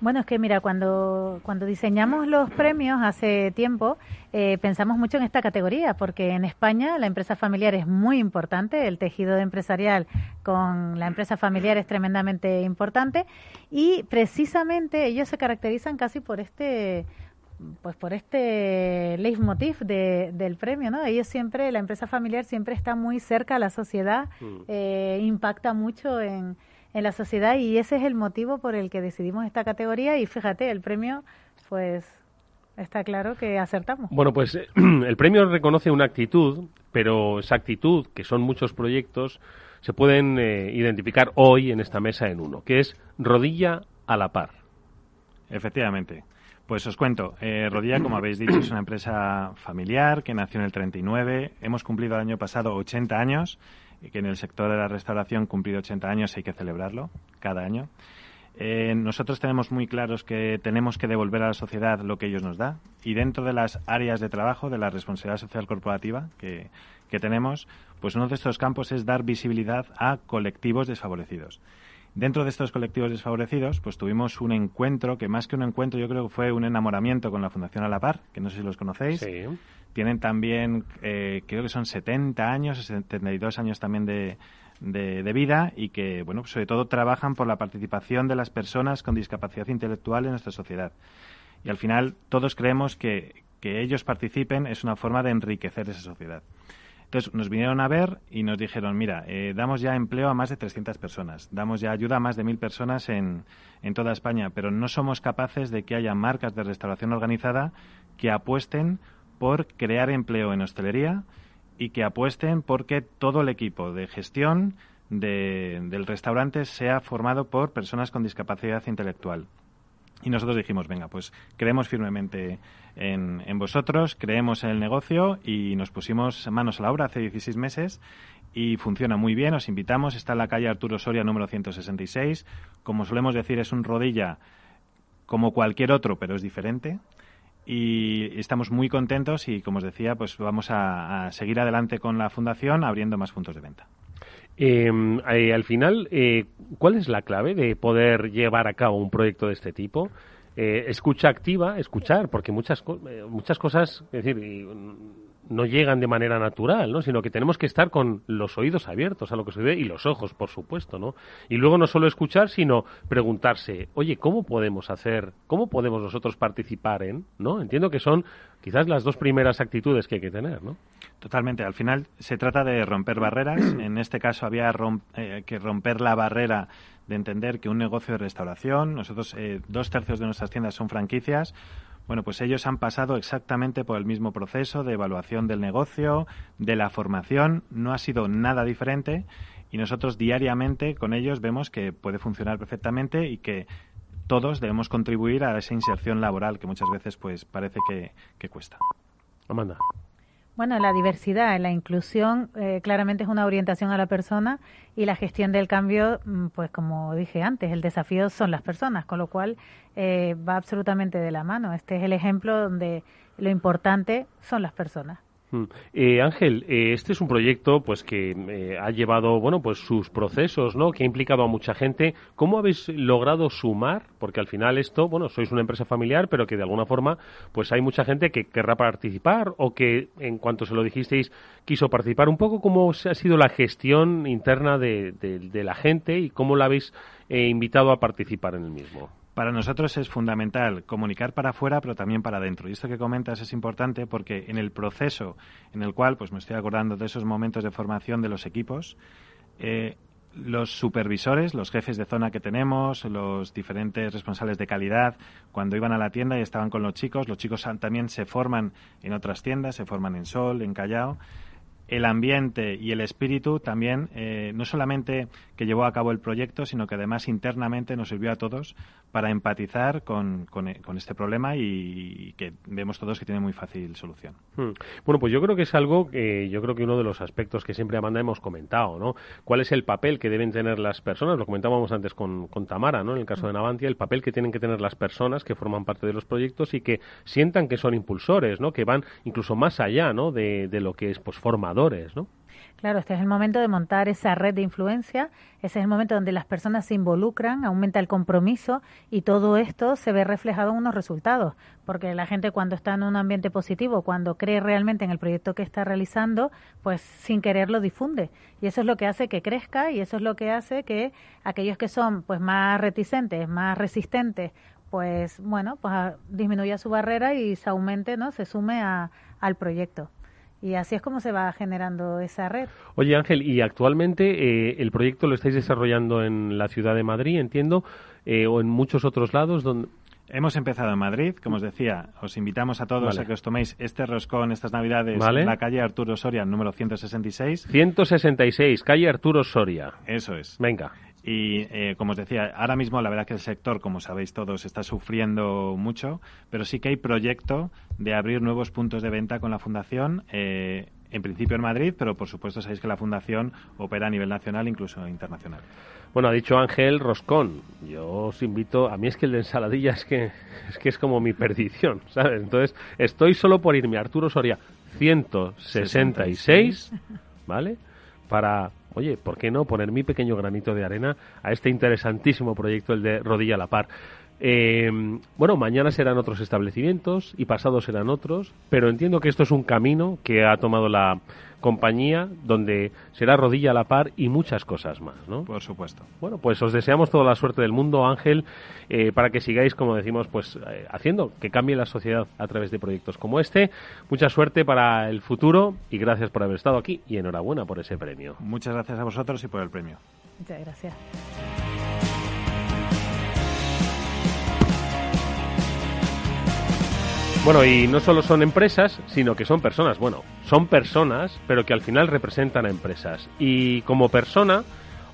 Bueno, es que mira, cuando, cuando diseñamos los premios hace tiempo, eh, pensamos mucho en esta categoría, porque en España la empresa familiar es muy importante, el tejido empresarial con la empresa familiar es tremendamente importante y precisamente ellos se caracterizan casi por este pues por este leitmotiv de, del premio, ¿no? Ellos siempre, la empresa familiar siempre está muy cerca a la sociedad, mm. eh, impacta mucho en, en la sociedad y ese es el motivo por el que decidimos esta categoría y fíjate, el premio pues está claro que acertamos. Bueno, pues el premio reconoce una actitud, pero esa actitud, que son muchos proyectos, se pueden eh, identificar hoy en esta mesa en uno, que es rodilla a la par. Efectivamente. Pues os cuento, eh, Rodilla, como habéis dicho, es una empresa familiar que nació en el 39. Hemos cumplido el año pasado 80 años que en el sector de la restauración cumplido 80 años hay que celebrarlo cada año. Eh, nosotros tenemos muy claros que tenemos que devolver a la sociedad lo que ellos nos da y dentro de las áreas de trabajo de la responsabilidad social corporativa que, que tenemos, pues uno de estos campos es dar visibilidad a colectivos desfavorecidos. Dentro de estos colectivos desfavorecidos, pues tuvimos un encuentro que más que un encuentro yo creo que fue un enamoramiento con la Fundación A la Par, que no sé si los conocéis. Sí. Tienen también, eh, creo que son 70 años, 72 años también de, de, vida y que, bueno, sobre todo trabajan por la participación de las personas con discapacidad intelectual en nuestra sociedad. Y al final todos creemos que, que ellos participen es una forma de enriquecer esa sociedad. Entonces nos vinieron a ver y nos dijeron, mira, eh, damos ya empleo a más de 300 personas, damos ya ayuda a más de mil personas en, en toda España, pero no somos capaces de que haya marcas de restauración organizada que apuesten por crear empleo en hostelería y que apuesten porque todo el equipo de gestión del restaurante sea formado por personas con discapacidad intelectual. Y nosotros dijimos, venga, pues creemos firmemente en, en, vosotros, creemos en el negocio y nos pusimos manos a la obra hace 16 meses y funciona muy bien. Os invitamos, está en la calle Arturo Soria número 166. Como solemos decir, es un rodilla como cualquier otro, pero es diferente y estamos muy contentos y, como os decía, pues vamos a, seguir adelante con la fundación abriendo más puntos de venta. Em, eh, al final, eh, ¿cuál es la clave de poder llevar a cabo un proyecto de este tipo? Eh, escucha activa, escuchar, porque muchas, muchas cosas, es decir, no llegan de manera natural, ¿no? Sino que tenemos que estar con los oídos abiertos a lo que se ve y los ojos, por supuesto, ¿no? Y luego no solo escuchar, sino preguntarse, oye, ¿cómo podemos hacer, cómo podemos nosotros participar en, ¿no? Entiendo que son quizás las dos primeras actitudes que hay que tener, ¿no? Totalmente. Al final se trata de romper barreras. En este caso había eh, que romper la barrera de entender que un negocio de restauración, nosotros eh, dos tercios de nuestras tiendas son franquicias, bueno, pues ellos han pasado exactamente por el mismo proceso de evaluación del negocio, de la formación, no ha sido nada diferente y nosotros diariamente con ellos vemos que puede funcionar perfectamente y que todos debemos contribuir a esa inserción laboral que muchas veces pues parece que, que cuesta. Amanda. Bueno, la diversidad, la inclusión eh, claramente es una orientación a la persona y la gestión del cambio, mm, pues como dije antes, el desafío son las personas, con lo cual eh, va absolutamente de la mano. Este es el ejemplo donde lo importante son las personas. Mm. Eh, Ángel, eh, este es un proyecto pues que eh, ha llevado bueno pues sus procesos, ¿no? Que ha implicado a mucha gente. ¿Cómo habéis logrado sumar? Porque al final esto, bueno, sois una empresa familiar, pero que de alguna forma pues hay mucha gente que querrá participar o que en cuanto se lo dijisteis quiso participar. Un poco cómo ha sido la gestión interna de, de la gente y cómo la habéis invitado a participar en el mismo. Para nosotros es fundamental comunicar para afuera, pero también para adentro. Y esto que comentas es importante porque en el proceso en el cual, pues me estoy acordando de esos momentos de formación de los equipos, eh, los supervisores, los jefes de zona que tenemos, los diferentes responsables de calidad, cuando iban a la tienda y estaban con los chicos, los chicos también se forman en otras tiendas, se forman en Sol, en Callao, el ambiente y el espíritu también, eh, no solamente que llevó a cabo el proyecto, sino que además internamente nos sirvió a todos para empatizar con, con, este problema y, que vemos todos que tiene muy fácil solución. Hmm. Bueno, pues yo creo que es algo que yo creo que uno de los aspectos que siempre Amanda hemos comentado, ¿no? ¿Cuál es el papel que deben tener las personas? Lo comentábamos antes con, con Tamara, ¿no? En el caso de Navantia, el papel que tienen que tener las personas que forman parte de los proyectos y que sientan que son impulsores, ¿no? Que van incluso más allá, ¿no? De, de lo que es pues Claro, este es el momento de montar esa red de influencia, ese es el momento donde las personas se involucran, aumenta el compromiso y todo esto se ve reflejado en unos resultados, porque la gente cuando está en un ambiente positivo, cuando cree realmente en el proyecto que está realizando, pues sin querer lo difunde y eso es lo que hace que crezca y eso es lo que hace que aquellos que son pues más reticentes, más resistentes, pues bueno, pues disminuya su barrera y se aumente, ¿no? Se sume al proyecto. Y así es como se va generando esa red. Oye Ángel, y actualmente eh, el proyecto lo estáis desarrollando en la ciudad de Madrid, entiendo, eh, o en muchos otros lados donde... Hemos empezado en Madrid, como os decía, os invitamos a todos a que os toméis este roscón estas Navidades en la calle Arturo Soria, número 166. 166, calle Arturo Soria. Eso es. Venga. Y eh, como os decía, ahora mismo la verdad que el sector, como sabéis todos, está sufriendo mucho, pero sí que hay proyecto de abrir nuevos puntos de venta con la Fundación. Eh, en principio en Madrid, pero por supuesto sabéis que la Fundación opera a nivel nacional, incluso internacional. Bueno, ha dicho Ángel Roscón. Yo os invito, a mí es que el de ensaladilla es que es que es como mi perdición, ¿sabes? Entonces, estoy solo por irme Arturo Soria 166, ¿vale? Para oye, ¿por qué no poner mi pequeño granito de arena a este interesantísimo proyecto, el de Rodilla a la Par? Eh, bueno, mañana serán otros establecimientos y pasado serán otros, pero entiendo que esto es un camino que ha tomado la compañía donde será rodilla a la par y muchas cosas más, ¿no? Por supuesto. Bueno, pues os deseamos toda la suerte del mundo, Ángel, eh, para que sigáis, como decimos, pues eh, haciendo que cambie la sociedad a través de proyectos como este. Mucha suerte para el futuro y gracias por haber estado aquí y enhorabuena por ese premio. Muchas gracias a vosotros y por el premio. Muchas gracias. Bueno, y no solo son empresas, sino que son personas. Bueno, son personas, pero que al final representan a empresas. Y como persona,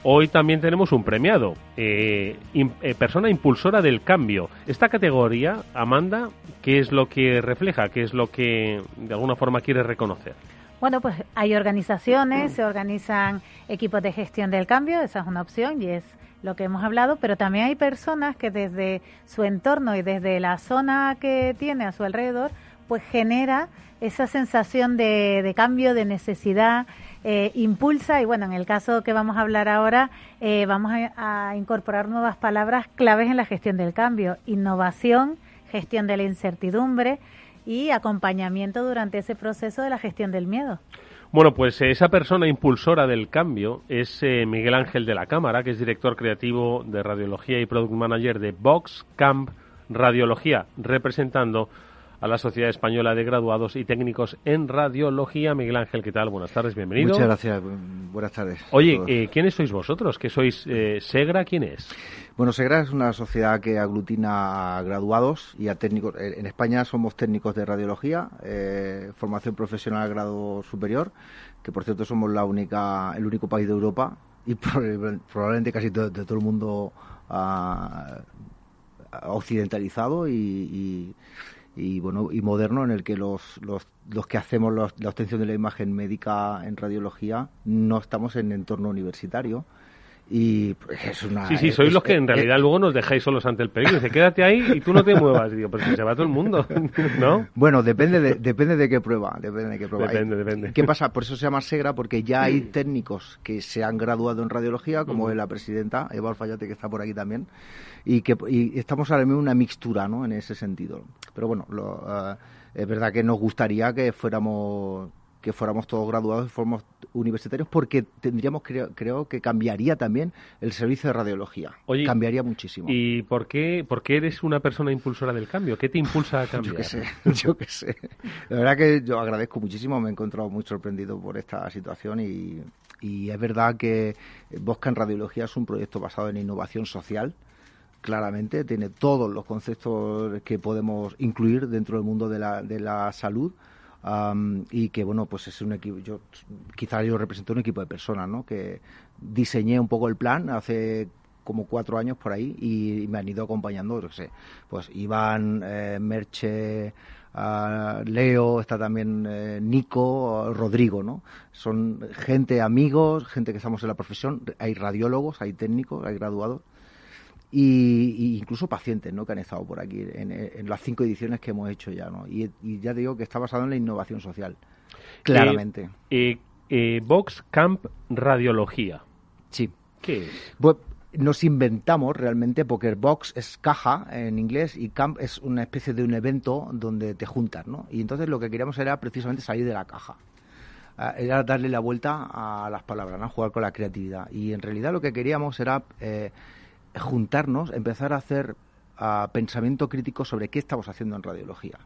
hoy también tenemos un premiado, eh, eh, persona impulsora del cambio. Esta categoría, Amanda, ¿qué es lo que refleja? ¿Qué es lo que de alguna forma quiere reconocer? Bueno, pues hay organizaciones, se organizan equipos de gestión del cambio, esa es una opción y es lo que hemos hablado, pero también hay personas que desde su entorno y desde la zona que tiene a su alrededor, pues genera esa sensación de, cambio, de necesidad, eh, impulsa y bueno, en el caso que vamos a hablar ahora, eh, vamos a, a, incorporar nuevas palabras claves en la gestión del cambio, innovación, gestión de la incertidumbre y acompañamiento durante ese proceso de la gestión del miedo. Bueno, pues eh, esa persona impulsora del cambio es eh, Miguel Ángel de la Cámara, que es director creativo de radiología y product manager de Vox Camp Radiología, representando a la Sociedad Española de Graduados y Técnicos en Radiología. Miguel Ángel, ¿qué tal? Buenas tardes, bienvenido. Muchas gracias, buenas tardes. Oye, eh, ¿quiénes sois vosotros? ¿Qué sois? Eh, ¿Segra quién es? Bueno, Segra es una sociedad que aglutina a graduados y a técnicos. Eh, en España somos técnicos de radiología, formación profesional grado superior, que por cierto somos la única, el único país de Europa y probablemente casi de, todo el mundo ah, occidentalizado y bueno y moderno en el que los, los que hacemos la obtención de la imagen médica en radiología no estamos en entorno universitario y pues, es una sí sí sois los que en realidad luego nos dejáis solos ante el peligro. Dice quédate ahí y tú no te muevas digo pues se va todo el mundo no bueno depende de, depende de qué prueba depende de qué prueba. Depende, depende. qué pasa por eso se llama Segra porque ya hay técnicos que se han graduado en radiología como es la presidenta Eva Alfayate que está por aquí también y que y estamos ahora mismo una mixtura ¿no? en ese sentido. Pero bueno, lo, eh, es verdad que nos gustaría que fuéramos que fuéramos todos graduados y fuéramos universitarios porque tendríamos creo, creo que cambiaría también el servicio de radiología. Oye, cambiaría muchísimo. y por qué por qué eres una persona impulsora del cambio qué te impulsa a cambiar yo qué sé yo qué sé. La verdad que yo agradezco muchísimo me he encontrado muy sorprendido por esta situación y, y es verdad que Bosca en Radiología es un proyecto basado en innovación social. Claramente, tiene todos los conceptos que podemos incluir dentro del mundo de la, de la salud. Y que bueno pues es un equipo yo quizás yo represento un equipo de personas no que diseñé un poco el plan hace como cuatro años por ahí y, me han ido acompañando no sé. Pues Iván eh, Merche ah, Leo está también eh, Nico Rodrigo no son gente amigos gente que estamos en la profesión hay radiólogos hay técnicos hay graduados y, incluso pacientes ¿no? que han estado por aquí en, las cinco ediciones que hemos hecho ya. ¿no? Y, ya digo que está basado en la innovación social, claramente. Eh, eh, Vox Camp Radiología. Sí. ¿Qué es? nos inventamos realmente, porque Box es caja en inglés y Camp es una especie de un evento donde te juntas, ¿no? Y entonces lo que queríamos era precisamente salir de la caja. Ah, era darle la vuelta a las palabras, ¿no? Jugar con la creatividad. Y en realidad lo que queríamos era... Eh, juntarnos, empezar a hacer pensamiento crítico sobre qué estamos haciendo en radiología.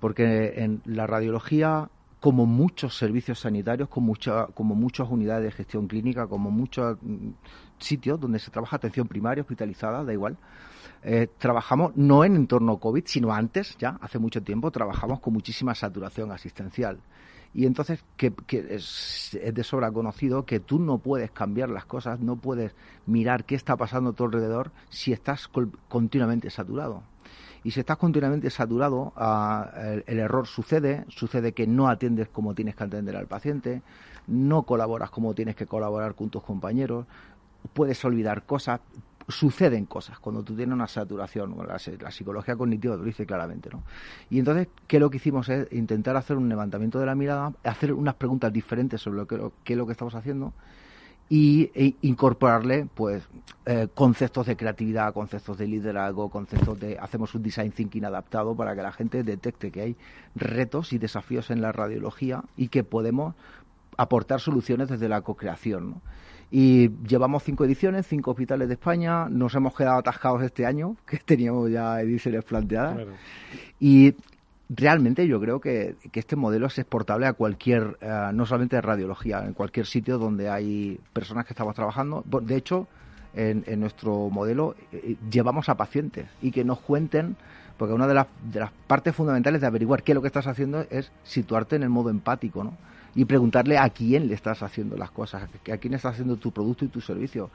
Porque en la radiología, como muchos servicios sanitarios, como, mucha, como muchas unidades de gestión clínica, como muchos mm, sitios donde se trabaja atención primaria, hospitalizada, da igual, eh, trabajamos no en entorno COVID, sino antes, ya hace mucho tiempo, trabajamos con muchísima saturación asistencial. Y entonces que, es, de sobra conocido que tú no puedes cambiar las cosas, no puedes mirar qué está pasando a tu alrededor si estás continuamente saturado. Y si estás continuamente saturado, ah, el, error sucede, sucede que no atiendes como tienes que atender al paciente, no colaboras como tienes que colaborar con tus compañeros, puedes olvidar cosas, suceden cosas cuando tú tienes una saturación. La, la psicología cognitiva lo dice claramente. ¿no? Y entonces, ¿qué lo que hicimos es intentar hacer un levantamiento de la mirada, hacer unas preguntas diferentes sobre lo que, qué es lo que estamos haciendo y e incorporarle pues eh, conceptos de creatividad, conceptos de liderazgo, conceptos de hacemos un design thinking adaptado para que la gente detecte que hay retos y desafíos en la radiología y que podemos aportar soluciones desde la co-creación. ¿no? Y llevamos cinco ediciones, cinco hospitales de España. Nos hemos quedado atascados este año, que teníamos ya ediciones planteadas. Y realmente yo creo que, este modelo es exportable a cualquier, eh, no solamente de radiología, en cualquier sitio donde hay personas que estamos trabajando. De hecho, en, nuestro modelo eh, llevamos a pacientes y que nos cuenten, porque una de las, de las partes fundamentales de averiguar qué es lo que estás haciendo es situarte en el modo empático, ¿no? Y preguntarle a quién le estás haciendo las cosas, a quién estás haciendo tu producto y tu servicio.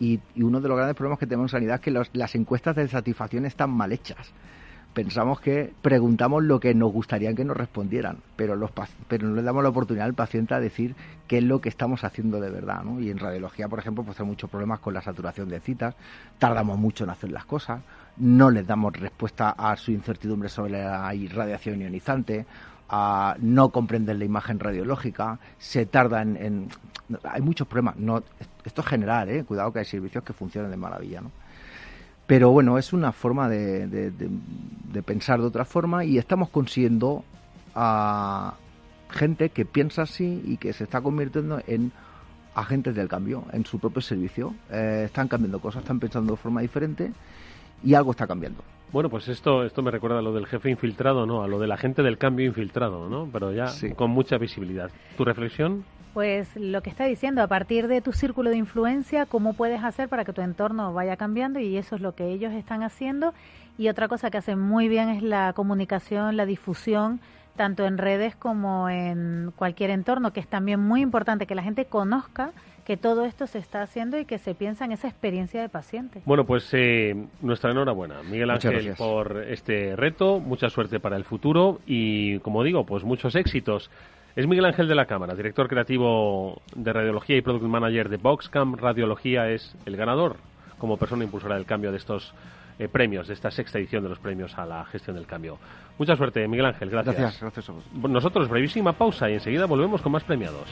Y, uno de los grandes problemas que tenemos en sanidad es que las encuestas de satisfacción están mal hechas. Pensamos que preguntamos lo que nos gustaría que nos respondieran, pero, los, pero no le damos la oportunidad al paciente a decir qué es lo que estamos haciendo de verdad. ¿no? Y en radiología, por ejemplo, pues hay muchos problemas con la saturación de citas, tardamos mucho en hacer las cosas, no les damos respuesta a su incertidumbre sobre la radiación ionizante a no comprender la imagen radiológica, se tarda en, hay muchos problemas. No, esto es general, ¿eh? cuidado que hay servicios que funcionan de maravilla. ¿no? Pero bueno, es una forma de, de, pensar de otra forma y estamos consiguiendo a gente que piensa así y que se está convirtiendo en agentes del cambio en su propio servicio. Eh, están cambiando cosas, están pensando de forma diferente y algo está cambiando. Bueno, pues esto, esto me recuerda a lo del jefe infiltrado, ¿no? A lo del agente del cambio infiltrado, ¿no? Pero ya con mucha visibilidad. ¿Tu reflexión? Pues lo que está diciendo, a partir de tu círculo de influencia, cómo puedes hacer para que tu entorno vaya cambiando y eso es lo que ellos están haciendo. Y otra cosa que hacen muy bien es la comunicación, la difusión, tanto en redes como en cualquier entorno, que es también muy importante que la gente conozca que todo esto se está haciendo y que se piensa en esa experiencia de paciente. Bueno, pues eh, nuestra enhorabuena, Miguel Ángel, por este reto, mucha suerte para el futuro y, como digo, pues muchos éxitos. Es Miguel Ángel de la Cámara, director creativo de Radiología y Product Manager de Boxcam. Radiología es el ganador como persona impulsora del cambio de estos eh, premios, de esta sexta edición de los premios a la gestión del cambio. Mucha suerte, Miguel Ángel. Gracias. Gracias, gracias a vos. Nosotros, brevísima pausa y enseguida volvemos con más premiados.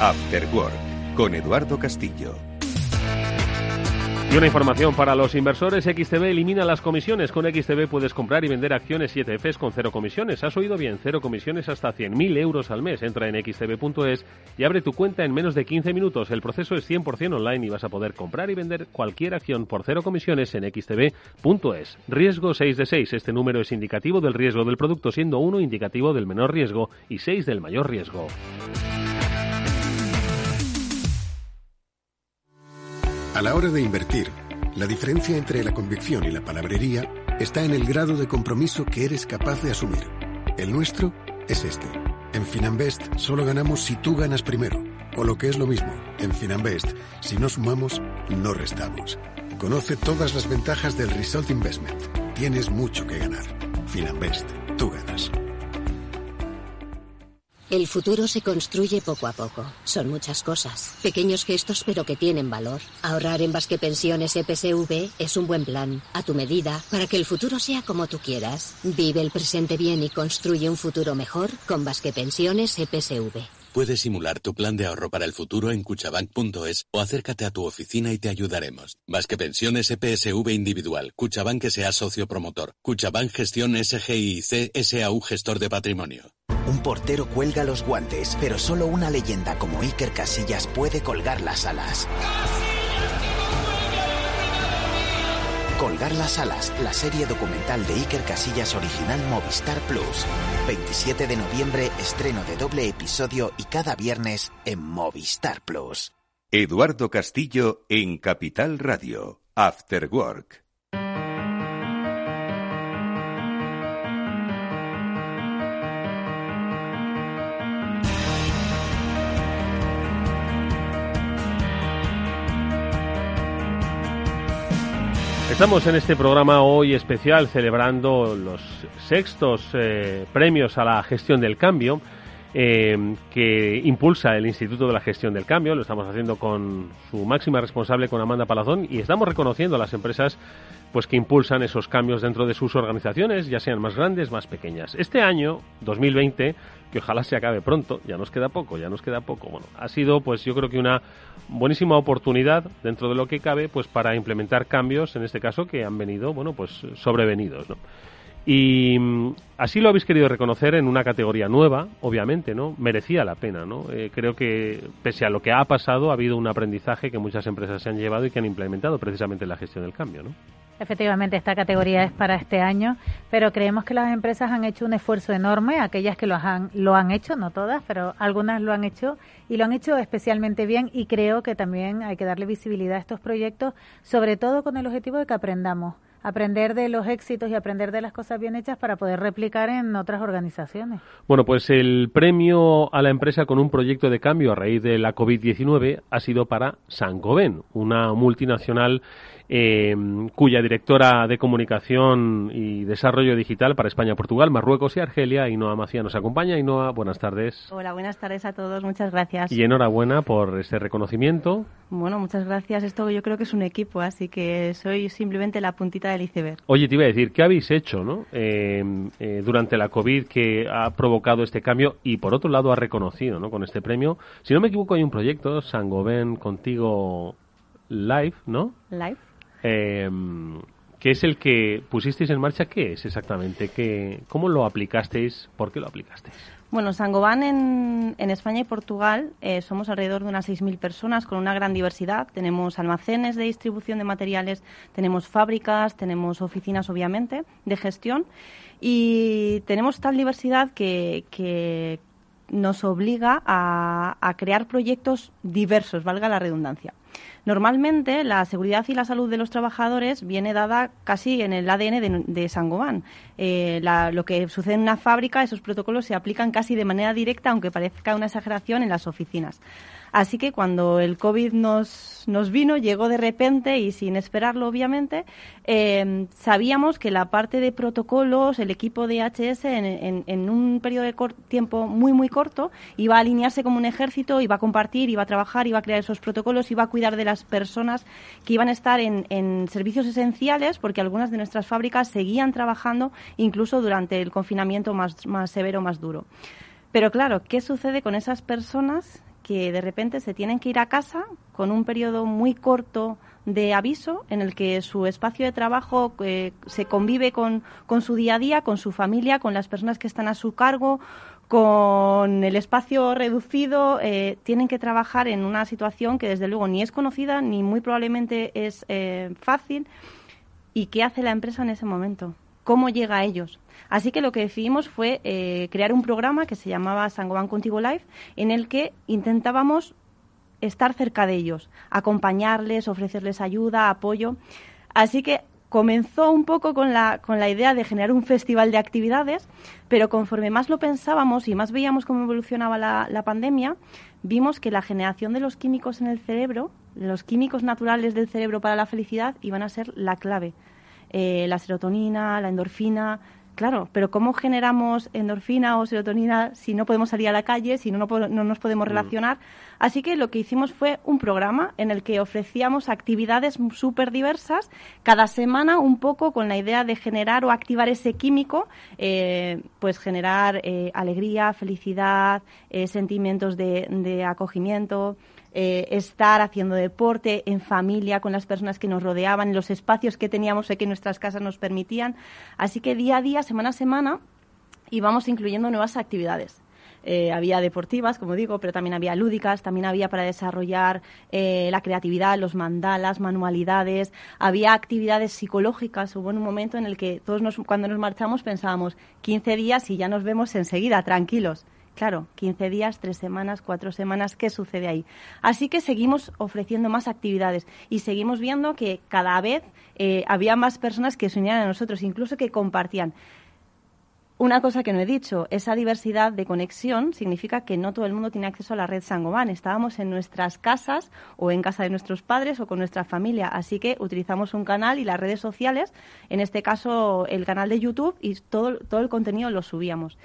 After Work con Eduardo Castillo. Y una información para los inversores, XTB elimina las comisiones. Con XTB puedes comprar y vender acciones y ETFs con cero comisiones. ¿Has oído bien? Cero comisiones hasta 100.000 euros al mes. Entra en xtb.es y abre tu cuenta en menos de 15 minutos. El proceso es 100% online y vas a poder comprar y vender cualquier acción por cero comisiones en xtb.es. Riesgo 6 de 6. Este número es indicativo del riesgo del producto, siendo 1 indicativo del menor riesgo y 6 del mayor riesgo. A la hora de invertir, la diferencia entre la convicción y la palabrería está en el grado de compromiso que eres capaz de asumir. El nuestro es este. En Finanbest solo ganamos si tú ganas primero. O lo que es lo mismo, en Finanbest, si no sumamos, no restamos. Conoce todas las ventajas del Result Investment. Tienes mucho que ganar. Finanbest, tú ganas. El futuro se construye poco a poco. Son muchas cosas. Pequeños gestos pero que tienen valor. Ahorrar en Basque Pensiones EPSV es un buen plan, a tu medida, para que el futuro sea como tú quieras. Vive el presente bien y construye un futuro mejor con Basque Pensiones EPSV. Puedes simular tu plan de ahorro para el futuro en cuchabank.es o acércate a tu oficina y te ayudaremos. Basque Pensiones EPSV Individual. Cuchabank sea socio promotor. Cuchabank Gestión SGIC SAU Gestor de Patrimonio. Un portero cuelga los guantes, pero solo una leyenda como Iker Casillas puede colgar las alas. Colgar las alas, la serie documental de Iker Casillas original Movistar Plus. 27 de noviembre, estreno de doble episodio y cada viernes en Movistar Plus. Eduardo Castillo en Capital Radio. After Work. Estamos en este programa hoy especial celebrando los sextos eh, premios a la gestión del cambio eh, que impulsa el Instituto de la Gestión del Cambio. Lo estamos haciendo con su máxima responsable, con Amanda Palazón, y estamos reconociendo a las empresas pues que impulsan esos cambios dentro de sus organizaciones, ya sean más grandes, más pequeñas. Este año, 2020, que ojalá se acabe pronto, ya nos queda poco, ya nos queda poco. Bueno, ha sido pues yo creo que una buenísima oportunidad dentro de lo que cabe pues para implementar cambios en este caso que han venido, bueno, pues sobrevenidos, ¿no? Y mm, así lo habéis querido reconocer en una categoría nueva, obviamente, ¿no? Merecía la pena, ¿no? Eh, creo que, pese a lo que ha pasado, ha habido un aprendizaje que muchas empresas se han llevado y que han implementado precisamente en la gestión del cambio, ¿no? Efectivamente, esta categoría es para este año, pero creemos que las empresas han hecho un esfuerzo enorme, aquellas que lo han, lo han hecho, no todas, pero algunas lo han hecho y lo han hecho especialmente bien y creo que también hay que darle visibilidad a estos proyectos, sobre todo con el objetivo de que aprendamos aprender de los éxitos y aprender de las cosas bien hechas para poder replicar en otras organizaciones. Bueno, pues el premio a la empresa con un proyecto de cambio a raíz de la COVID-19 ha sido para Saint-Gobain, una multinacional eh, cuya directora de comunicación y desarrollo digital para España, Portugal, Marruecos y Argelia, Inoa Macía, nos acompaña. Inoa, buenas tardes. Hola, buenas tardes a todos, muchas gracias. Y enhorabuena por este reconocimiento. Bueno, muchas gracias. Esto yo creo que es un equipo, así que soy simplemente la puntita del iceberg. Oye, te iba a decir, ¿qué habéis hecho ¿no? Eh, eh, durante la COVID que ha provocado este cambio y por otro lado ha reconocido ¿no? con este premio? Si no me equivoco, hay un proyecto, Sangoven Contigo Live, ¿no? Live. Eh, que es el que pusisteis en marcha. ¿Qué es exactamente? ¿Qué, ¿Cómo lo aplicasteis? ¿Por qué lo aplicasteis? Bueno, Sangoban en, en España y Portugal eh, somos alrededor de unas 6.000 personas con una gran diversidad. Tenemos almacenes de distribución de materiales, tenemos fábricas, tenemos oficinas, obviamente, de gestión. Y tenemos tal diversidad que, que nos obliga a, a crear proyectos diversos, valga la redundancia. Normalmente la seguridad y la salud de los trabajadores viene dada casi en el ADN de, de Sangoban. Eh, la, lo que sucede en una fábrica, esos protocolos se aplican casi de manera directa, aunque parezca una exageración, en las oficinas. Así que cuando el COVID nos, nos vino, llegó de repente y sin esperarlo, obviamente, eh, sabíamos que la parte de protocolos, el equipo de HS, en, en, en un periodo de tiempo muy, muy corto, iba a alinearse como un ejército, iba a compartir, iba a trabajar, iba a crear esos protocolos, iba a cuidar de las personas que iban a estar en, en servicios esenciales, porque algunas de nuestras fábricas seguían trabajando incluso durante el confinamiento más, más severo, más duro. Pero claro, ¿qué sucede con esas personas que de repente se tienen que ir a casa con un periodo muy corto de aviso en el que su espacio de trabajo eh, se convive con, con, su día a día, con su familia, con las personas que están a su cargo, con el espacio reducido, eh, tienen que trabajar en una situación que desde luego ni es conocida ni muy probablemente es eh, fácil. ¿Y qué hace la empresa en ese momento? ¿Cómo llega a ellos? Así que lo que decidimos fue eh, crear un programa que se llamaba Sangoban Contigo Live, en el que intentábamos estar cerca de ellos, acompañarles, ofrecerles ayuda, apoyo. Así que comenzó un poco con la, con la idea de generar un festival de actividades, pero conforme más lo pensábamos y más veíamos cómo evolucionaba la pandemia, vimos que la generación de los químicos en el cerebro, los químicos naturales del cerebro para la felicidad, iban a ser la clave. Eh, la serotonina, la endorfina, Claro, pero ¿cómo generamos endorfina o serotonina si no podemos salir a la calle, si no, no, no nos podemos relacionar? Así que lo que hicimos fue un programa en el que ofrecíamos actividades súper diversas, cada semana un poco con la idea de generar o activar ese químico, eh, pues generar eh, alegría, felicidad, eh, sentimientos de, de acogimiento. Eh, estar haciendo deporte en familia con las personas que nos rodeaban, en los espacios que teníamos que nuestras casas nos permitían. Así que día a día, semana a semana, íbamos incluyendo nuevas actividades. Eh, había deportivas, como digo, pero también había lúdicas, también había para desarrollar eh, la creatividad, los mandalas, manualidades, había actividades psicológicas. Hubo un momento en el que todos nos, cuando nos marchamos pensábamos 15 días y ya nos vemos enseguida, tranquilos. Claro, 15 días, 3 semanas, 4 semanas, ¿qué sucede ahí? Así que seguimos ofreciendo más actividades y seguimos viendo que cada vez eh, había más personas que se unían a nosotros, incluso que compartían. Una cosa que no he dicho, esa diversidad de conexión significa que no todo el mundo tiene acceso a la red Sangoban. Estábamos en nuestras casas o en casa de nuestros padres o con nuestra familia, así que utilizamos un canal y las redes sociales, en este caso el canal de YouTube, y todo, todo el contenido lo subíamos.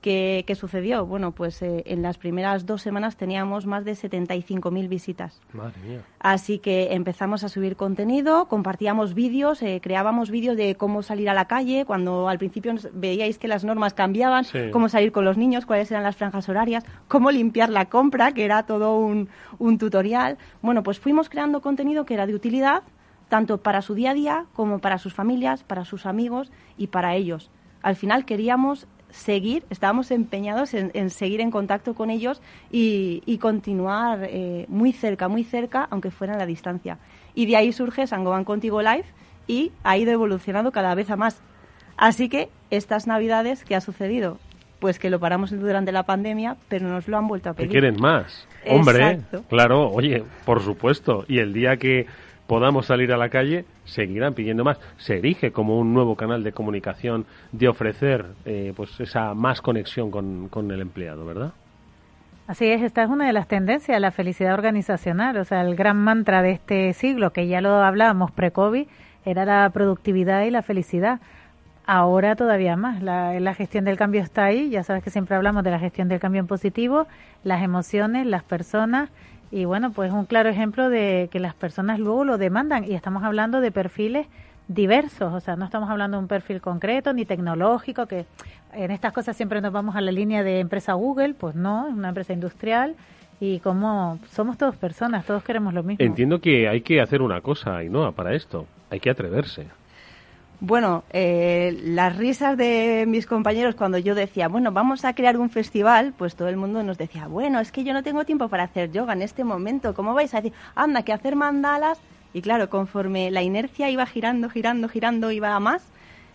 ¿Qué, ¿Qué, sucedió? Bueno, pues eh, en las primeras dos semanas teníamos más de 75.000 visitas. Madre mía. Así que empezamos a subir contenido, compartíamos vídeos, eh, creábamos vídeos de cómo salir a la calle, cuando al principio veíais que las normas cambiaban, sí. cómo salir con los niños, cuáles eran las franjas horarias, cómo limpiar la compra, que era todo un, un tutorial. Bueno, pues fuimos creando contenido que era de utilidad tanto para su día a día como para sus familias, para sus amigos y para ellos. Al final queríamos seguir, estábamos empeñados en, en, seguir en contacto con ellos y, y continuar eh, muy cerca, muy cerca, aunque fuera a la distancia. Y de ahí surge Sangoban Contigo Live y ha ido evolucionando cada vez a más. Así que estas navidades, ¿qué ha sucedido? Pues que lo paramos durante la pandemia, pero nos lo han vuelto a pedir. ¿Qué quieren más? Hombre, Exacto. claro, oye, por supuesto. Y el día que podamos salir a la calle, seguirán pidiendo más. Se erige como un nuevo canal de comunicación de ofrecer eh, pues esa más conexión con, con, el empleado, ¿verdad? Así es, esta es una de las tendencias, la felicidad organizacional, o sea, el gran mantra de este siglo, que ya lo hablábamos pre-COVID, era la productividad y la felicidad. Ahora todavía más, la, la gestión del cambio está ahí, ya sabes que siempre hablamos de la gestión del cambio en positivo, las emociones, las personas, y bueno, pues un claro ejemplo de que las personas luego lo demandan, y estamos hablando de perfiles diversos, o sea, no estamos hablando de un perfil concreto ni tecnológico, que en estas cosas siempre nos vamos a la línea de empresa Google, pues no, es una empresa industrial y como somos todos personas, todos queremos lo mismo. Entiendo que hay que hacer una cosa, no para esto, hay que atreverse. Bueno, eh, las risas de mis compañeros cuando yo decía, bueno, vamos a crear un festival, pues todo el mundo nos decía, bueno, es que yo no tengo tiempo para hacer yoga en este momento, ¿cómo vais a decir, anda, que hacer mandalas y claro, conforme la inercia iba girando, girando, girando, iba a más,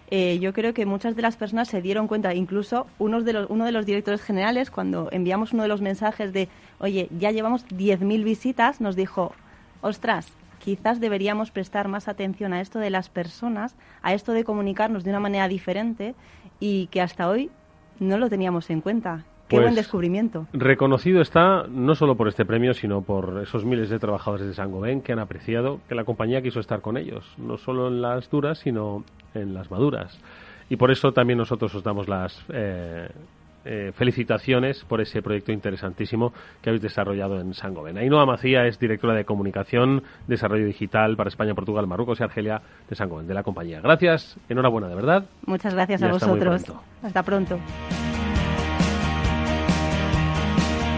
eh, yo creo que muchas de las personas se dieron cuenta, incluso uno de los, uno de los directores generales, cuando enviamos uno de los mensajes de, oye, ya llevamos 10.000 visitas, nos dijo, ostras, quizás deberíamos prestar más atención a esto de las personas, a esto de comunicarnos de una manera diferente y que hasta hoy no lo teníamos en cuenta. Qué buen pues, descubrimiento. Reconocido está no solo por este premio, sino por esos miles de trabajadores de Saint-Gobain que han apreciado que la compañía quiso estar con ellos, no solo en las duras, sino en las maduras. Y por eso también nosotros os damos las eh, eh, felicitaciones por ese proyecto interesantísimo que habéis desarrollado en Saint-Gobain. Ainhoa Macía es directora de Comunicación, Desarrollo Digital para España, Portugal, Marruecos y Argelia de Saint-Gobain, de la compañía. Gracias, enhorabuena, de verdad. Muchas gracias a vosotros. Hasta pronto.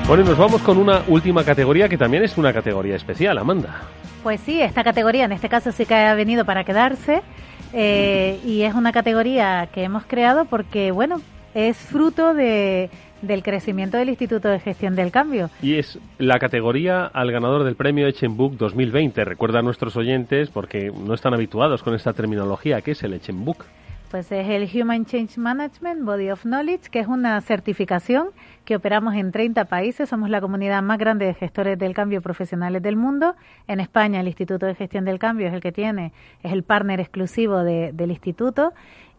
Bueno, y nos vamos con una última categoría que también es una categoría especial, Amanda. Pues sí, esta categoría en este caso sí que ha venido para quedarse eh, y es una categoría que hemos creado porque, bueno, es fruto de, del crecimiento del Instituto de Gestión del Cambio. Y es la categoría al ganador del premio Echenbook 2020. Recuerda a nuestros oyentes, porque no están habituados con esta terminología, que es el Echenbook. Pues es el Human Change Management Body of Knowledge, que es una certificación que operamos en 30 países. Somos la comunidad más grande de gestores del cambio profesionales del mundo. En España, el Instituto de Gestión del Cambio es el que tiene, es el partner exclusivo del instituto.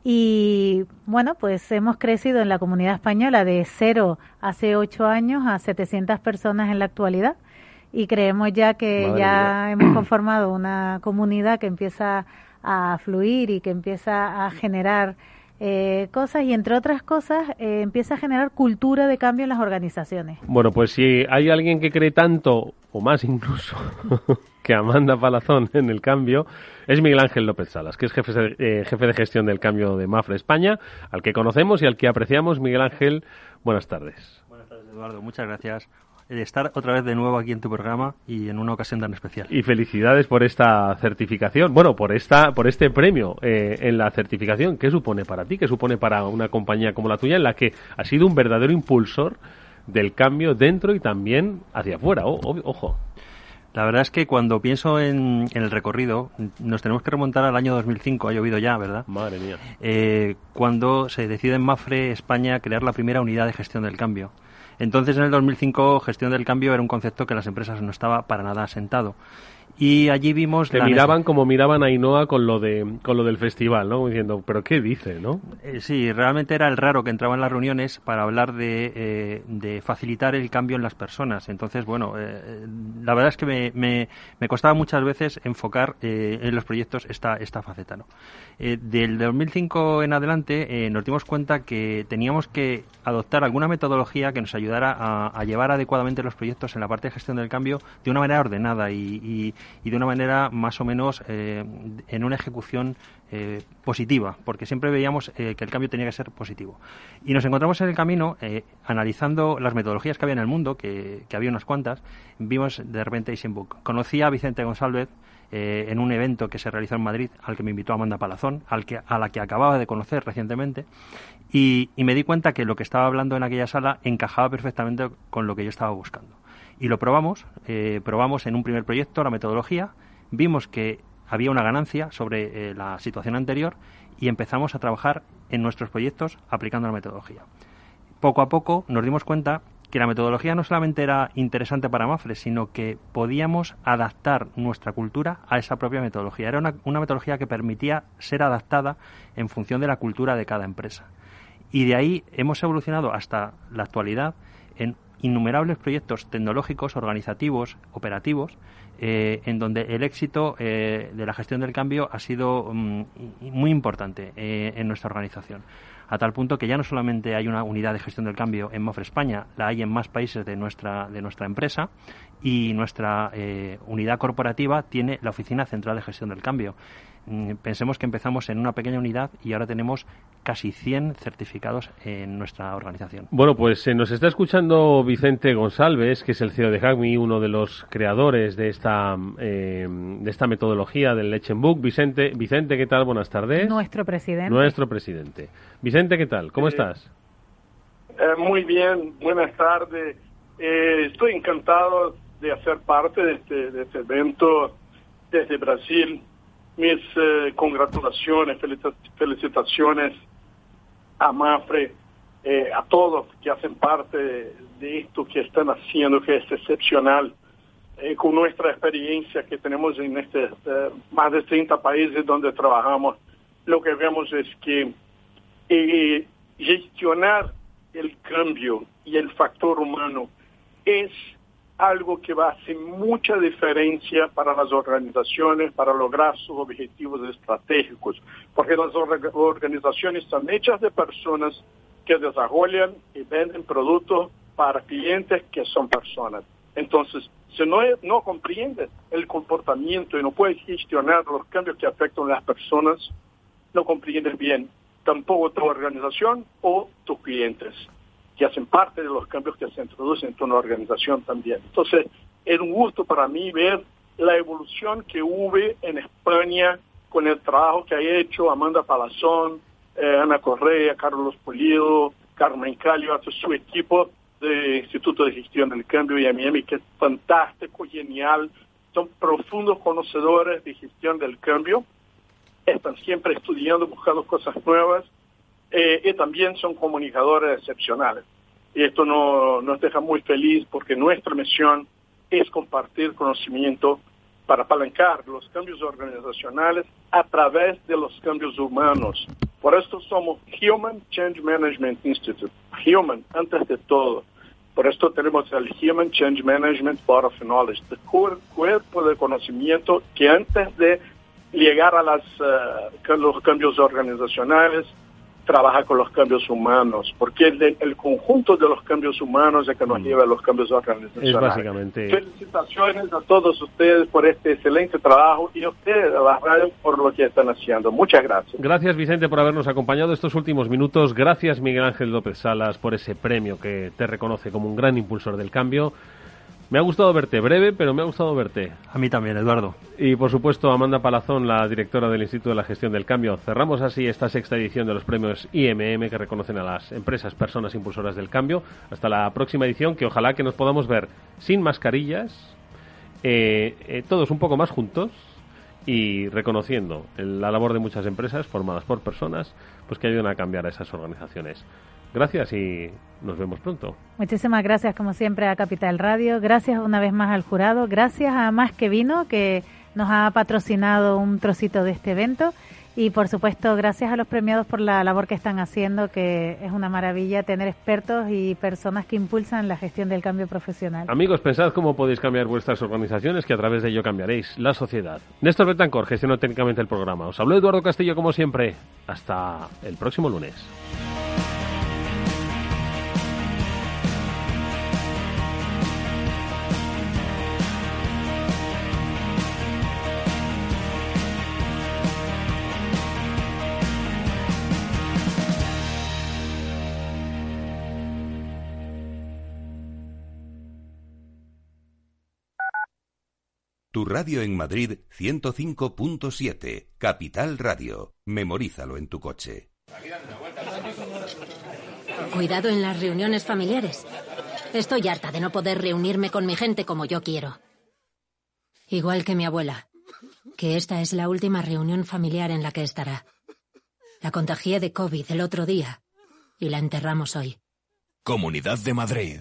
Y bueno, pues hemos crecido en la comunidad española de cero hace ocho años a 700 personas en la actualidad. Y creemos ya que ya hemos conformado una comunidad que empieza a fluir y que empieza a generar eh, cosas y entre otras cosas eh, empieza a generar cultura de cambio en las organizaciones. Bueno, pues si hay alguien que cree tanto o más incluso que Amanda Palazón en el cambio, es Miguel Ángel López Salas, que es jefe de, eh, jefe de gestión del cambio de Mafre España, al que conocemos y al que apreciamos. Miguel Ángel, buenas tardes. Buenas tardes, Eduardo. Muchas gracias de estar otra vez de nuevo aquí en tu programa y en una ocasión tan especial. Y felicidades por esta certificación, bueno, por esta, por este premio eh, en la certificación. ¿Qué supone para ti? ¿Qué supone para una compañía como la tuya en la que ha sido un verdadero impulsor del cambio dentro y también hacia afuera? ojo. La verdad es que cuando pienso en, el recorrido, nos tenemos que remontar al año 2005, ha llovido ya, ¿verdad? Madre mía. Eh, cuando se decide en Mafre, España, crear la primera unidad de gestión del cambio. Entonces, en el 2005, gestión del cambio era un concepto que las empresas no estaba para nada asentado. Y allí vimos... Te miraban como miraban a Ainhoa con lo, de, con lo del festival, ¿no? Diciendo, ¿pero qué dice, no? Eh, sí, realmente era el raro que entraba en las reuniones para hablar de, eh, de facilitar el cambio en las personas. Entonces, bueno, eh, la verdad es que me, me, me, costaba muchas veces enfocar en los proyectos esta, esta faceta, ¿no? del 2005 en adelante nos dimos cuenta que teníamos que adoptar alguna metodología que nos ayudara a, llevar adecuadamente los proyectos en la parte de gestión del cambio de una manera ordenada y y de una manera más o menos eh, en una ejecución eh, positiva, porque siempre veíamos eh, que el cambio tenía que ser positivo. Y nos encontramos en el camino, analizando las metodologías que había en el mundo, que, había unas cuantas, vimos de repente Book. Conocí a Vicente González en un evento que se realizó en Madrid, al que me invitó Amanda Palazón, al que, a la que acababa de conocer recientemente, y, y me di cuenta que lo que estaba hablando en aquella sala encajaba perfectamente con lo que yo estaba buscando y lo probamos. Eh, probamos en un primer proyecto la metodología, vimos que había una ganancia sobre eh, la situación anterior y empezamos a trabajar en nuestros proyectos aplicando la metodología. Poco a poco nos dimos cuenta que la metodología no solamente era interesante para Mafre, sino que podíamos adaptar nuestra cultura a esa propia metodología. Era una, una metodología que permitía ser adaptada en función de la cultura de cada empresa. Y de ahí hemos evolucionado hasta la actualidad en innumerables proyectos tecnológicos, organizativos, operativos, eh, en donde el éxito eh, de la gestión del cambio ha sido mm, muy importante eh, en nuestra organización. A tal punto que ya no solamente hay una unidad de gestión del cambio en Mofre España, la hay en más países de nuestra, de nuestra empresa y nuestra unidad corporativa tiene la Oficina Central de Gestión del Cambio. Mm, pensemos que empezamos en una pequeña unidad y ahora tenemos casi 100 certificados en nuestra organización. Bueno, pues se nos está escuchando Vicente González, que es el CEO de Hackme, uno de los creadores de esta, eh, de esta metodología del Lechen Book. Vicente, Vicente, ¿qué tal? Buenas tardes. Nuestro presidente. Nuestro presidente. Vicente, ¿qué tal? ¿Cómo estás? Eh, muy bien, buenas tardes. Eh, estoy encantado de hacer parte de este, de este evento desde Brasil mis eh, congratulaciones, felicitaciones a Mafre, eh, a todos que hacen parte de esto que están haciendo, que es excepcional. Eh, con nuestra experiencia que tenemos en este, más de 30 países donde trabajamos, lo que vemos es que gestionar el cambio y el factor humano es algo que va a hacer mucha diferencia para las organizaciones para lograr sus objetivos estratégicos, porque las organizaciones están hechas de personas que desarrollan y venden productos para clientes que son personas. Entonces, si no, no comprendes el comportamiento y no puedes gestionar los cambios que afectan a las personas, no comprendes bien tampoco tu organización o tus clientes que hacen parte de los cambios que se introducen en tu organización también. Entonces, es un gusto para mí ver la evolución que hubo en España con el trabajo que ha hecho Amanda Palazón, eh, Ana Correa, Carlos Pulido, Carmen Calio, su equipo de Instituto de Gestión del Cambio y Miami, que es fantástico, genial, son profundos conocedores de gestión del cambio, están siempre estudiando, buscando cosas nuevas, eh, y también son comunicadores excepcionales. Y esto no, nos deja muy feliz porque nuestra misión es compartir conocimiento para apalancar los cambios organizacionales a través de los cambios humanos. Por esto somos Human Change Management Institute, Human antes de todo. Por esto tenemos el Human Change Management Board of Knowledge, el cuerpo de conocimiento que antes de llegar a las, uh, los cambios organizacionales, trabaja con los cambios humanos, porque el, el conjunto de los cambios humanos es que nos mm. lleva a los cambios organizacionales. Es básicamente. Felicitaciones a todos ustedes por este excelente trabajo y a ustedes, a la radio, por lo que están haciendo. Muchas gracias. Gracias, Vicente, por habernos acompañado estos últimos minutos. Gracias, Miguel Ángel López Salas, por ese premio que te reconoce como un gran impulsor del cambio. Me ha gustado verte, breve, pero me ha gustado verte. A mí también, Eduardo. Y por supuesto, Amanda Palazón, la directora del Instituto de la Gestión del Cambio. Cerramos así esta sexta edición de los premios IMM que reconocen a las empresas, personas impulsoras del cambio. Hasta la próxima edición, que ojalá que nos podamos ver sin mascarillas, eh, eh, todos un poco más juntos y reconociendo la labor de muchas empresas formadas por personas pues que ayudan a cambiar a esas organizaciones. Gracias y nos vemos pronto. Muchísimas gracias, como siempre, a Capital Radio. Gracias una vez más al jurado. Gracias a Más que Vino, que nos ha patrocinado un trocito de este evento. Y por supuesto, gracias a los premiados por la labor que están haciendo, que es una maravilla tener expertos y personas que impulsan la gestión del cambio profesional. Amigos, pensad cómo podéis cambiar vuestras organizaciones, que a través de ello cambiaréis la sociedad. Néstor Betancor gestionó técnicamente el programa. Os habló Eduardo Castillo, como siempre. Hasta el próximo lunes. Tu radio en Madrid 105.7, Capital Radio. Memorízalo en tu coche. Cuidado en las reuniones familiares. Estoy harta de no poder reunirme con mi gente como yo quiero. Igual que mi abuela, que esta es la última reunión familiar en la que estará. La contagié de COVID el otro día y la enterramos hoy. Comunidad de Madrid.